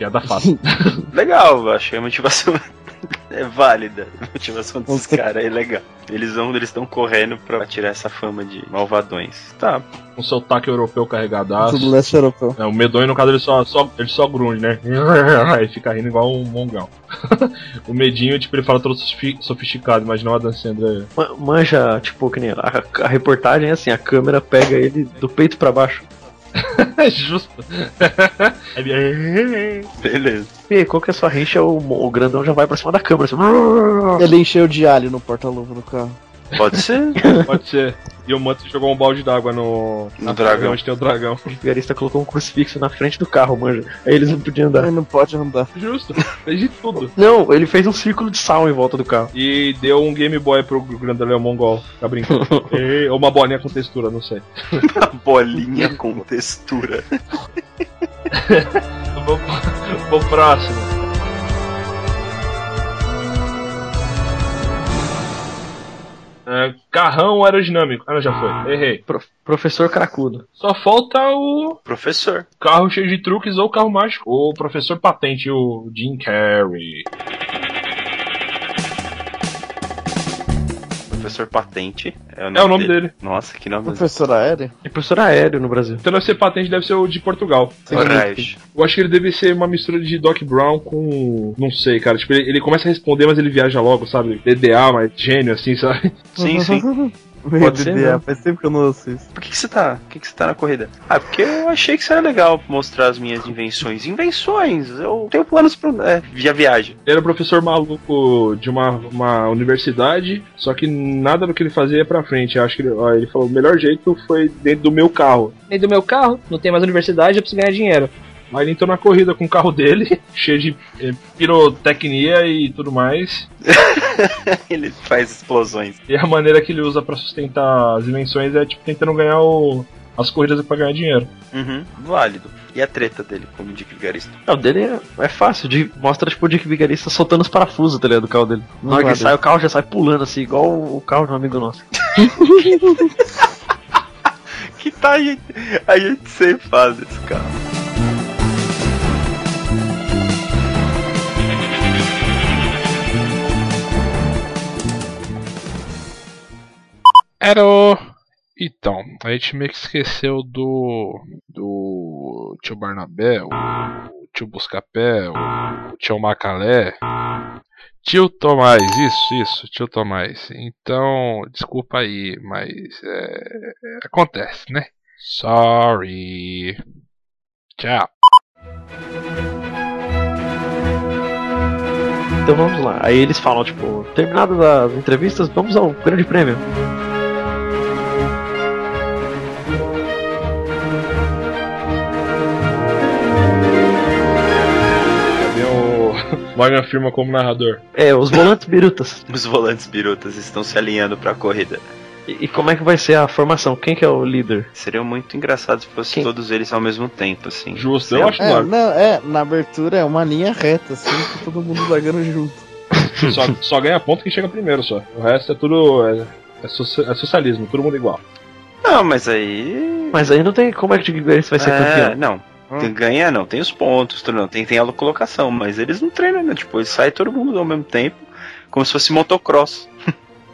S1: Piada fácil. [LAUGHS]
S2: Legal, eu achei a motivação [LAUGHS] é válida. A motivação desses
S5: Você-
S2: caras é legal. Eles vão, eles estão correndo pra tirar essa fama de malvadões. Tá.
S1: Com seu taque europeu carregadaço.
S5: Tudo leste europeu.
S1: É, o medonho, no caso, ele só, só, ele só grunge, né? [LAUGHS] Aí fica rindo igual um mongão. o medinho, tipo, ele fala todo sofi- sofisticado, imagina o Adam Sandler.
S3: Ma- Manja, tipo, que nem a, a reportagem é assim, a câmera pega ele do peito pra baixo.
S1: É [LAUGHS] justo. [LAUGHS]
S2: Beleza.
S3: E qual que é a sua rincha? O, o grandão já vai pra cima da câmera. Assim,
S5: Ele encheu de alho no porta-luva do carro.
S2: Pode ser. [LAUGHS]
S1: Pode ser. E o Mantis jogou um balde d'água no,
S2: No dragão.
S1: Onde tem o dragão.
S3: o vigarista colocou um crucifixo na frente do carro, manja. Aí eles não podiam andar.
S5: Ele não pode andar.
S1: Justo. Fez de tudo.
S3: Não, ele fez um círculo de sal em volta do carro.
S1: E deu um Game Boy pro grandalhão mongol. Tá brincando. [LAUGHS] E- Ou uma bolinha com textura, não sei. [LAUGHS]
S2: Bolinha com textura.
S1: Vamos pro próximo. É, carrão aerodinâmico. Ah, não, já foi. Errei.
S3: Pro- professor cracudo.
S1: Só falta o
S2: Professor.
S1: carro cheio de truques ou carro mágico. O professor patente, o Jim Carrey.
S2: Professor Patente. É o
S1: É o nome dele.
S2: Nossa, que nome.
S5: Professor aéreo?
S3: É professor aéreo no Brasil.
S1: Então deve ser patente, deve ser o de Portugal.
S2: Raios.
S1: Eu acho que ele deve ser uma mistura de Doc Brown com. Não sei, cara. Tipo, ele, ele começa a responder, mas ele viaja logo, sabe? DDA, mas gênio, assim, sabe?
S2: Sim, sim. [LAUGHS]
S3: Pode ser, né?
S5: Faz tempo que eu não ouço isso.
S2: Por que, que você tá? Por que, que você tá na corrida? Ah, porque eu achei que seria legal mostrar as minhas invenções. Invenções! Eu tenho planos pra. É, via viagem.
S1: Ele era professor maluco de uma, uma universidade, só que nada do que ele fazia ia pra frente. Eu acho que ele, ó, ele falou: o melhor jeito foi dentro do meu carro. Dentro do meu carro, não tem mais universidade, eu preciso ganhar dinheiro. Aí ele entrou na corrida com o carro dele, [LAUGHS] cheio de eh, pirotecnia e tudo mais. [LAUGHS]
S2: Ele faz explosões.
S1: E a maneira que ele usa pra sustentar as invenções é tipo tentando ganhar o, as corridas pra ganhar dinheiro.
S2: Uhum, válido. E a treta dele como Dick Vigarista?
S3: Não, o dele é, é fácil. De, mostra tipo o Dick Vigarista soltando os parafusos, tá ligado? Do carro dele. Na hora que sai, o carro já sai pulando assim, igual o, o carro de um amigo nosso. [LAUGHS]
S2: Que tá a gente, a gente sempre faz esse cara.
S12: Era o. Então, a gente meio que esqueceu do. do tio Barnabé, o tio Buscapé, o tio Macalé. Tio Tomás, isso, isso, tio Tomás. Então, desculpa aí, mas é, acontece, né? Sorry. Tchau.
S3: Então vamos lá. Aí eles falam, tipo, terminadas as entrevistas, vamos ao grande prêmio.
S1: Morgan firma como narrador?
S3: É, os volantes birutas. [LAUGHS]
S2: Os volantes birutas estão se alinhando pra corrida.
S3: E, e como é que vai ser a formação? Quem que é o líder?
S2: Seria muito engraçado se fosse
S3: Quem?
S2: todos eles ao mesmo tempo, assim.
S1: Justo, eu acho
S5: É,
S1: largo.
S5: não, é, na abertura é uma linha reta, assim, com todo mundo largando junto. [LAUGHS]
S1: Só, só ganha ponto quem chega primeiro só. O resto é tudo. É, é é socialismo, todo mundo igual.
S2: Não, mas aí.
S3: Mas aí não tem como é que o Vigarista vai ser
S2: É,
S3: campeão.
S2: não. Tem, ganha, não, tem os pontos, não. Tem, tem a colocação, mas eles não treinam, né? Tipo, eles saem todo mundo ao mesmo tempo, como se fosse motocross.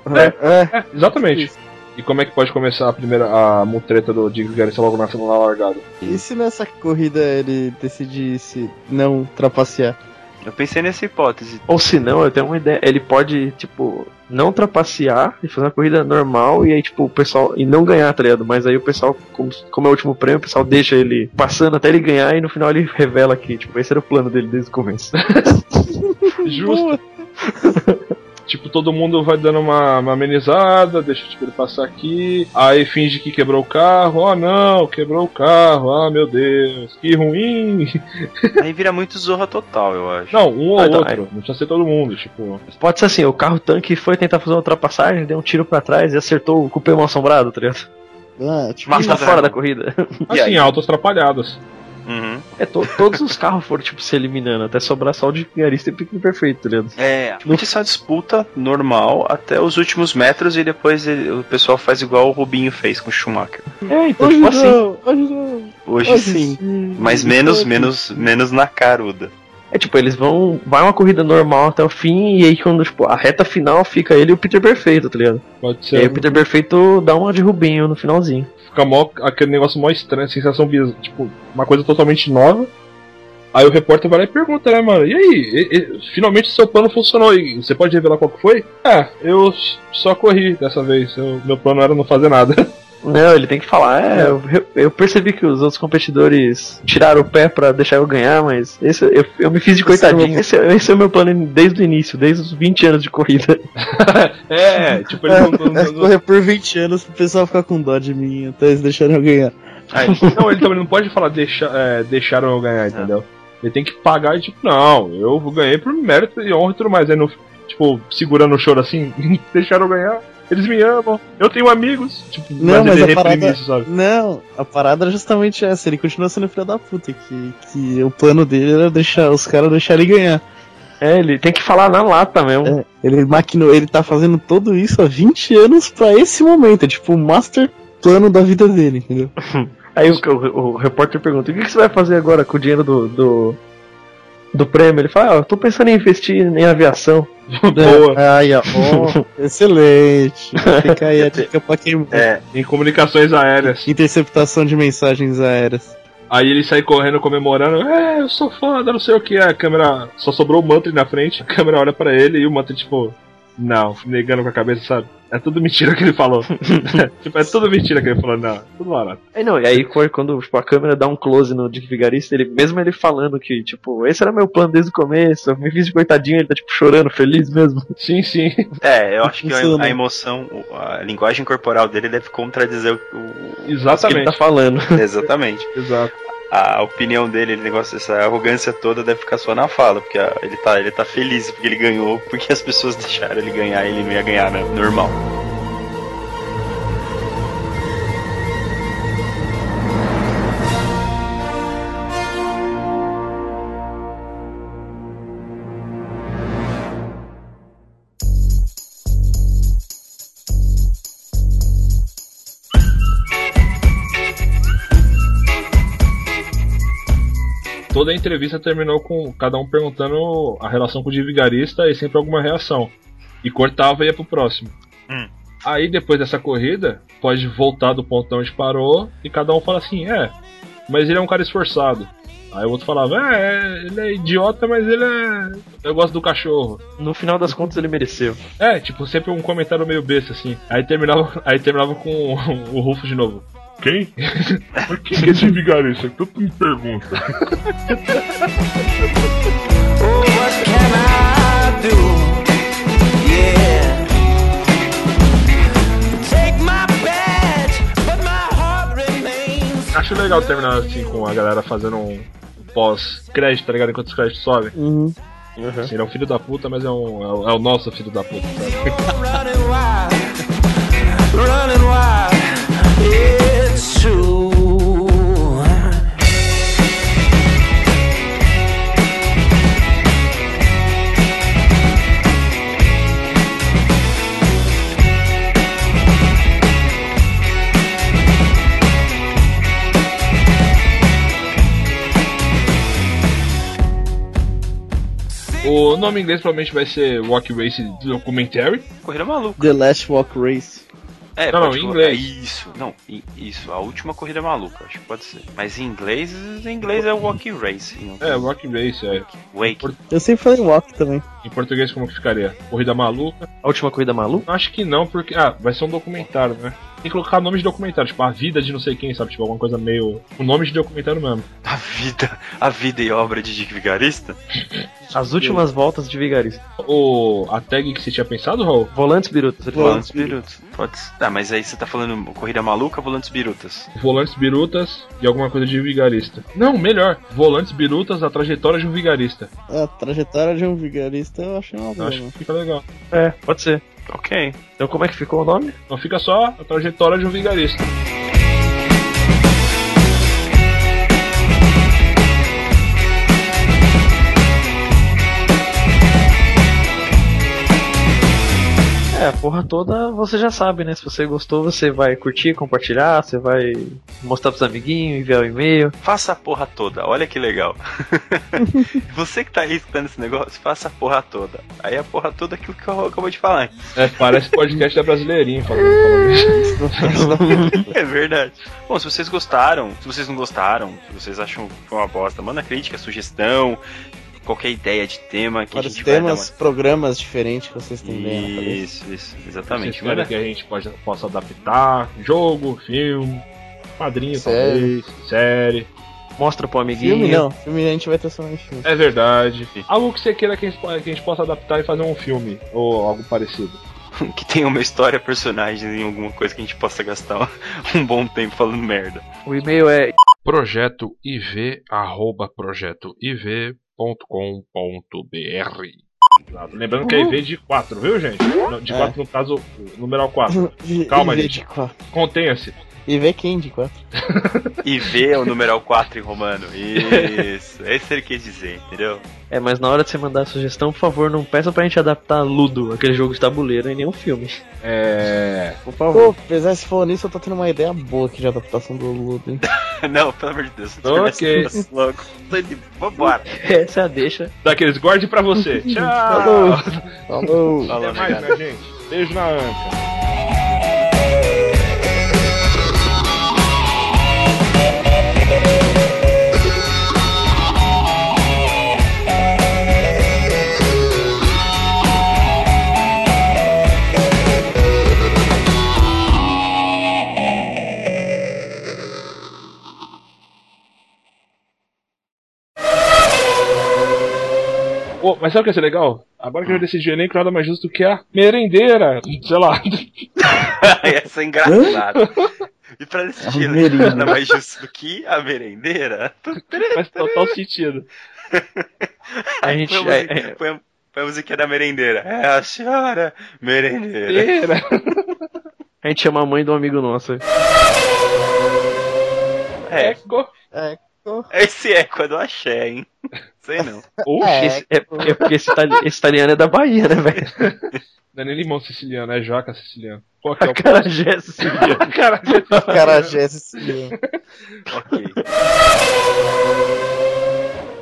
S1: É, exatamente. E como é que pode começar a primeira a mutreta do Dick Vigarista logo na, na largada?
S5: E se nessa corrida ele decidisse não trapacear?
S2: Eu pensei nessa hipótese.
S3: Ou se não, eu tenho uma ideia. Ele pode, tipo, não trapacear e fazer uma corrida normal e aí, tipo, o pessoal. E não ganhar, tá ligado? Mas aí o pessoal, como, como é o último prêmio, o pessoal deixa ele passando até ele ganhar e no final ele revela que, tipo, esse era o plano dele desde o começo. [LAUGHS]
S1: Justo. Tipo, todo mundo vai dando uma, uma amenizada, deixa tipo, ele passar aqui, aí finge que quebrou o carro, oh não, quebrou o carro, ah meu Deus, que ruim. [LAUGHS]
S2: Aí vira muito zorra total, eu acho.
S1: Não, um ou
S3: Ah, tá,
S1: outro, não precisa ser todo mundo, tipo.
S3: Pode ser assim, o carro tanque foi tentar fazer uma ultrapassagem, deu um tiro pra trás e acertou o cupê mal assombrado, tá ligado?
S5: Ah, tipo,
S3: Mas tá fora da corrida.
S1: Assim, [LAUGHS] altas atrapalhadas.
S2: Uhum.
S3: É, to- todos os carros foram, tipo, se eliminando, até sobrar só o de Vigarista e o Piquet Perfeito, tá ligado?
S2: É, tipo, essa disputa normal até os últimos metros e depois ele- o pessoal faz igual o Rubinho fez com o Schumacher.
S3: É, então,
S5: Hoje
S3: tipo assim.
S5: não, hoje não.
S2: Hoje,
S5: Hoje
S2: sim. Mas menos, menos, menos na caruda.
S3: É tipo, eles vão. Vai uma corrida normal até o fim, e aí quando, tipo, a reta final fica ele e o Peter Perfeito, tá ligado?
S1: Pode
S3: E aí
S1: ser.
S3: o Peter Perfeito dá uma de Rubinho no finalzinho.
S1: Fica mó, aquele negócio mó estranho, sensação bizarra, tipo, uma coisa totalmente nova. Aí o repórter vai lá e pergunta, né, mano? E aí, e- e- finalmente seu plano funcionou e você pode revelar qual que foi? É, eu só corri dessa vez. eu- meu plano era não fazer nada. [LAUGHS]
S3: Não, ele tem que falar, é, eu, eu percebi que os outros competidores tiraram o pé pra deixar eu ganhar, mas esse, eu, eu me fiz de coitadinho. Esse, é- esse é o meu plano desde o início, desde os 20 anos de corrida. [LAUGHS]
S1: É, tipo, ele não, não-
S5: É,
S1: não-
S5: correr por 20 anos pro pessoal ficar com dó de mim, até eles deixarem eu ganhar.
S1: Aí, não, ele também não pode falar deixa, é, deixaram eu ganhar, entendeu? Ele tem que pagar e tipo, não, eu ganhei por mérito e honra e tudo mais. Aí no, tipo, segurando o choro assim, [LAUGHS] deixaram eu ganhar. Eles me amam, eu tenho amigos. Tipo,
S5: Não, mas
S1: ele
S5: a parada.
S1: isso, sabe?
S5: Não, a parada era justamente essa. Ele continua sendo filho da puta. Que, que o plano dele era deixar os caras deixarem ele ganhar.
S3: É, ele tem que falar na lata mesmo.
S5: É, ele maquinou, ele tá fazendo tudo isso há 20 anos pra esse momento. É tipo o master plano da vida dele, entendeu? [LAUGHS]
S3: Aí o, o- o repórter pergunta: o que, que você vai fazer agora com o dinheiro do, do, do prêmio? Ele fala: ah, eu tô pensando em investir em aviação. [LAUGHS]
S1: Boa.
S5: Aí, ó. ó, [LAUGHS] excelente. Fica aí a [LAUGHS] dica pra quem.
S2: É,
S1: Em comunicações aéreas.
S5: Interceptação de mensagens aéreas.
S1: Aí ele sai correndo comemorando, é, eu sou foda, não sei o que. A câmera. Só sobrou o Mantri na frente, a câmera olha pra ele e o Mantri, tipo, não, negando com a cabeça, sabe? É tudo mentira que ele falou. [LAUGHS] tipo, é tudo mentira que ele falou, não, tudo barato.
S3: Aí não, e aí foi quando tipo, a câmera dá um close no Dick Vigarista, ele, mesmo ele falando que, tipo, esse era meu plano desde o começo, eu me fiz de coitadinho, ele tá tipo chorando, feliz mesmo.
S1: Sim, sim.
S2: é, eu acho que a, a emoção, a linguagem corporal dele deve contradizer o. o-
S3: Que ele
S1: Exatamente.
S3: tá falando. [LAUGHS]
S2: exatamente.
S1: Exato.
S2: A opinião dele, ele negócio, essa arrogância toda deve ficar só na fala, porque ele tá, ele tá feliz porque ele ganhou, porque as pessoas [LAUGHS] deixaram ele ganhar, ele não ia ganhar, né? Normal.
S1: Toda a entrevista terminou com cada um perguntando a relação com o Divigarista e sempre alguma reação. E cortava e ia pro próximo.
S2: Hum.
S1: Aí depois dessa corrida, pode voltar do ponto onde parou e cada um fala assim, é, mas ele é um cara esforçado. Aí o outro falava, é, ele é idiota, mas ele é. Eu gosto do cachorro.
S3: No final das contas ele mereceu.
S1: É, tipo, sempre um comentário meio besta, assim. Aí terminava, [LAUGHS] aí terminava com o Rufo de novo. Quem? Por que, que esse vigarista? Tu me pergunta. [LAUGHS]
S11: Oh, what can I do? Yeah. Take my badge, but my heart remains.
S1: Acho legal terminar assim com a galera fazendo um pós-crédito, tá ligado? Enquanto os créditos sobem.
S5: Uhum.
S1: Assim, ele é um filho da puta, mas é, um, é, o- é o nosso filho da puta, sabe? O nome em inglês provavelmente vai ser Walk Race Documentary.
S2: Corrida maluca.
S5: The Last Walk Race.
S2: É,
S1: Não, não, em inglês.
S2: Isso, não, isso, a última corrida maluca, acho que pode ser. Mas em inglês, em inglês é Walk Race. Não
S1: É, Walk Race, é.
S2: Wake.
S5: Eu sempre falei walk também.
S1: Em português como que ficaria? Corrida maluca?
S3: A última corrida maluca?
S1: Acho que não, porque. Ah, vai ser um documentário, né? Tem que colocar nome de documentário, tipo, a vida de não sei quem, sabe? Tipo, alguma coisa meio. O nome de documentário mesmo.
S2: A vida, a vida e obra de Dick Vigarista?
S3: As últimas voltas de Vigarista.
S1: O. A tag que você tinha pensado, Raul?
S3: Volantes birutas.
S2: Volantes Birutas. Pode ser. Tá, mas aí você tá falando corrida maluca, Volantes Birutas.
S1: Volantes birutas e alguma coisa de vigarista. Não, melhor. Volantes birutas, a trajetória de um vigarista.
S5: A trajetória de um vigarista eu achei uma boa.
S1: Acho que fica legal.
S3: É, pode ser.
S2: Ok.
S3: Então como é que ficou o nome?
S1: Não fica só a trajetória de um vigarista.
S3: É, a porra toda você já sabe, né? Se você gostou, você vai curtir, compartilhar, você vai mostrar pros amiguinhos, enviar o e-mail.
S2: Faça a porra toda, olha que legal. [LAUGHS] você que tá aí escutando esse negócio, faça a porra toda. Aí a porra toda é aquilo que eu acabou de falar.
S1: É, parece podcast da Brasileirinho falando. falando [LAUGHS]
S2: É verdade. Bom, se vocês gostaram, se vocês não gostaram, se vocês acham que foi uma bosta, manda crítica, sugestão, qualquer ideia de tema que
S5: Vários
S2: a gente vai dar
S5: temas, programas diferentes que vocês têm bem
S2: uma... Isso, isso,
S1: Vocês
S2: exatamente. Manda...
S1: que a gente pode, possa adaptar jogo, filme, quadrinho,
S5: Série.
S1: talvez, série.
S3: Mostra pro amiguinho.
S5: Filme não, filme a gente vai ter somente filme.
S1: É verdade. Algo que você queira que a, gente, que a gente possa adaptar e fazer um filme, ou algo parecido. [LAUGHS]
S2: que tenha uma história, personagens em alguma coisa que a gente possa gastar [LAUGHS] um bom tempo falando merda.
S3: O e-mail é
S12: Projeto IV.
S1: Exato. Lembrando que é IV de 4, viu, gente? De
S5: É.
S1: 4 no caso, o numeral 4.
S5: E- [LAUGHS]
S1: Calma,
S5: vê
S1: gente. Contenha-se.
S5: E vê quem de quatro. [LAUGHS]
S2: E V é o numeral 4 em romano. Isso, é isso que ele quis dizer, entendeu?
S3: É, mas na hora de você mandar a sugestão, por favor, não peça pra gente adaptar Ludo, aquele jogo de tabuleiro, em nenhum filme.
S1: É.
S3: Por
S5: Pô,
S3: favor.
S5: apesar de se for nisso, eu tô tendo uma ideia boa aqui de adaptação do Ludo, hein? [LAUGHS]
S2: Não, pelo amor de Deus.
S1: Ok.
S2: Logo. Vambora. [LAUGHS]
S3: Essa é a deixa.
S1: Daqueles, guarde pra você. Tchau.
S5: Falou! Falou!
S2: Falou,
S1: Até mais, minha gente. Beijo na anca. Pô, mas sabe o que ia ser legal? Agora que eu já decidi o elenco, nada mais justo do que a merendeira. Sei lá. [LAUGHS]
S2: Essa é engraçada. E pra decidir
S5: merenda.
S2: nada mais justo do que a merendeira.
S1: Faz total sentido.
S3: A gente.
S2: Põe a,
S3: é,
S2: musiquinha,
S3: é,
S2: põe a- põe a musiquinha da merendeira. É a senhora merendeira.
S1: Merendeira.
S3: a gente chama a mãe de um amigo nosso.
S2: É,
S1: Eco.
S5: É,
S2: esse eco é do axé, hein? Sei não. [LAUGHS]
S1: Oxe.
S5: É.
S3: Esse- é, é porque esse, itali- esse italiano é da Bahia, né, velho? [LAUGHS]
S1: Não é nem limão siciliano, é jaca siciliano. Qual que é o [LAUGHS]
S3: Carajé siciliano.
S1: Caralho.
S5: Carajé siciliano.
S2: ok.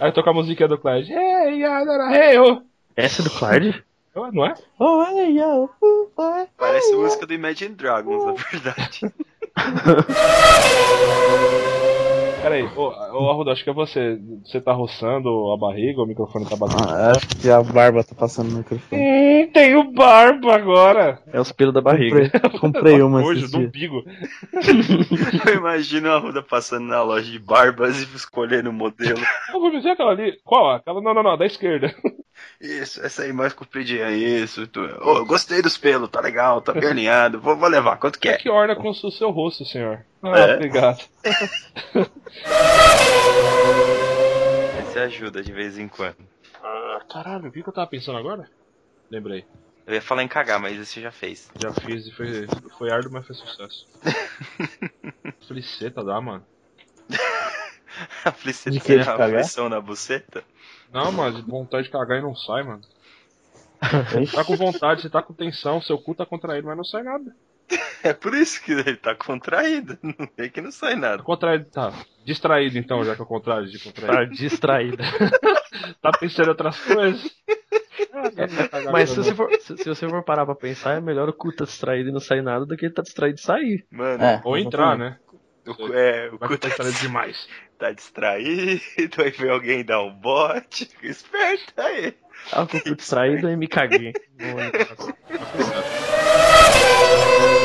S1: Aí toca a musiquinha do Clyde. Hey, adora, hey, oh.
S3: Essa é do Clyde?
S1: Oh, Não é?
S5: Oh, hey, yo, uh, oh,
S2: Parece música do Imagine Dragons, na verdade.
S1: Peraí, ô, ô Arruda, acho que é você. Você tá roçando a barriga, o microfone tá batendo.
S5: Ah, acho que a barba tá passando no microfone.
S1: Hum, tenho barba agora!
S3: É os pelos da barriga.
S5: Comprei, comprei uma
S1: Hoje, do umbigo. [LAUGHS]
S2: Eu imagino a Ruda passando na loja de barbas e escolhendo o modelo.
S1: Ô, Rubens, e aquela ali? Qual? Aquela? Não, não, não, da esquerda.
S2: Isso, essa aí mais compridinha, isso. Tu... Eu gostei dos pelos, tá legal, tá bem alinhado. Vou, vou levar, quanto que
S1: É
S2: é?
S1: que orna com o seu rosto, senhor. Ah,
S2: É?
S1: obrigado. [LAUGHS]
S2: Esse ajuda de vez em quando.
S1: Ah, caralho, o que que eu tava pensando agora? Lembrei.
S2: Eu ia falar em cagar, mas esse já fez.
S1: Já fiz e foi, foi árduo, mas foi sucesso. [LAUGHS] Fliceta dá, mano.
S2: A fliceta
S5: De que, de
S2: a aflição na buceta?
S1: Não, mas vontade de cagar e não sai, mano. Você tá com vontade, você tá com tensão, seu cu tá contraído, mas não sai nada.
S2: É por isso que ele tá contraído. [LAUGHS] Não é que não sai nada.
S1: Tá contraído, tá. Distraído então, já que é o contrário de contraído.
S3: Tá distraído. [LAUGHS]
S1: tá pensando em outras coisas. [LAUGHS]
S3: Mas se você, for, se você for parar pra pensar, é melhor o cu tá distraído e não sair nada do que ele tá distraído e sair.
S2: Mano,
S5: é,
S1: ou entrar, né?
S2: O, é, o cu
S1: tá,
S2: tá
S1: distraído demais
S2: tá distraído, [LAUGHS] aí vem alguém dar um bote, [LAUGHS] esperta aí.
S3: Ah, eu fui distraído e me caguei. [LAUGHS]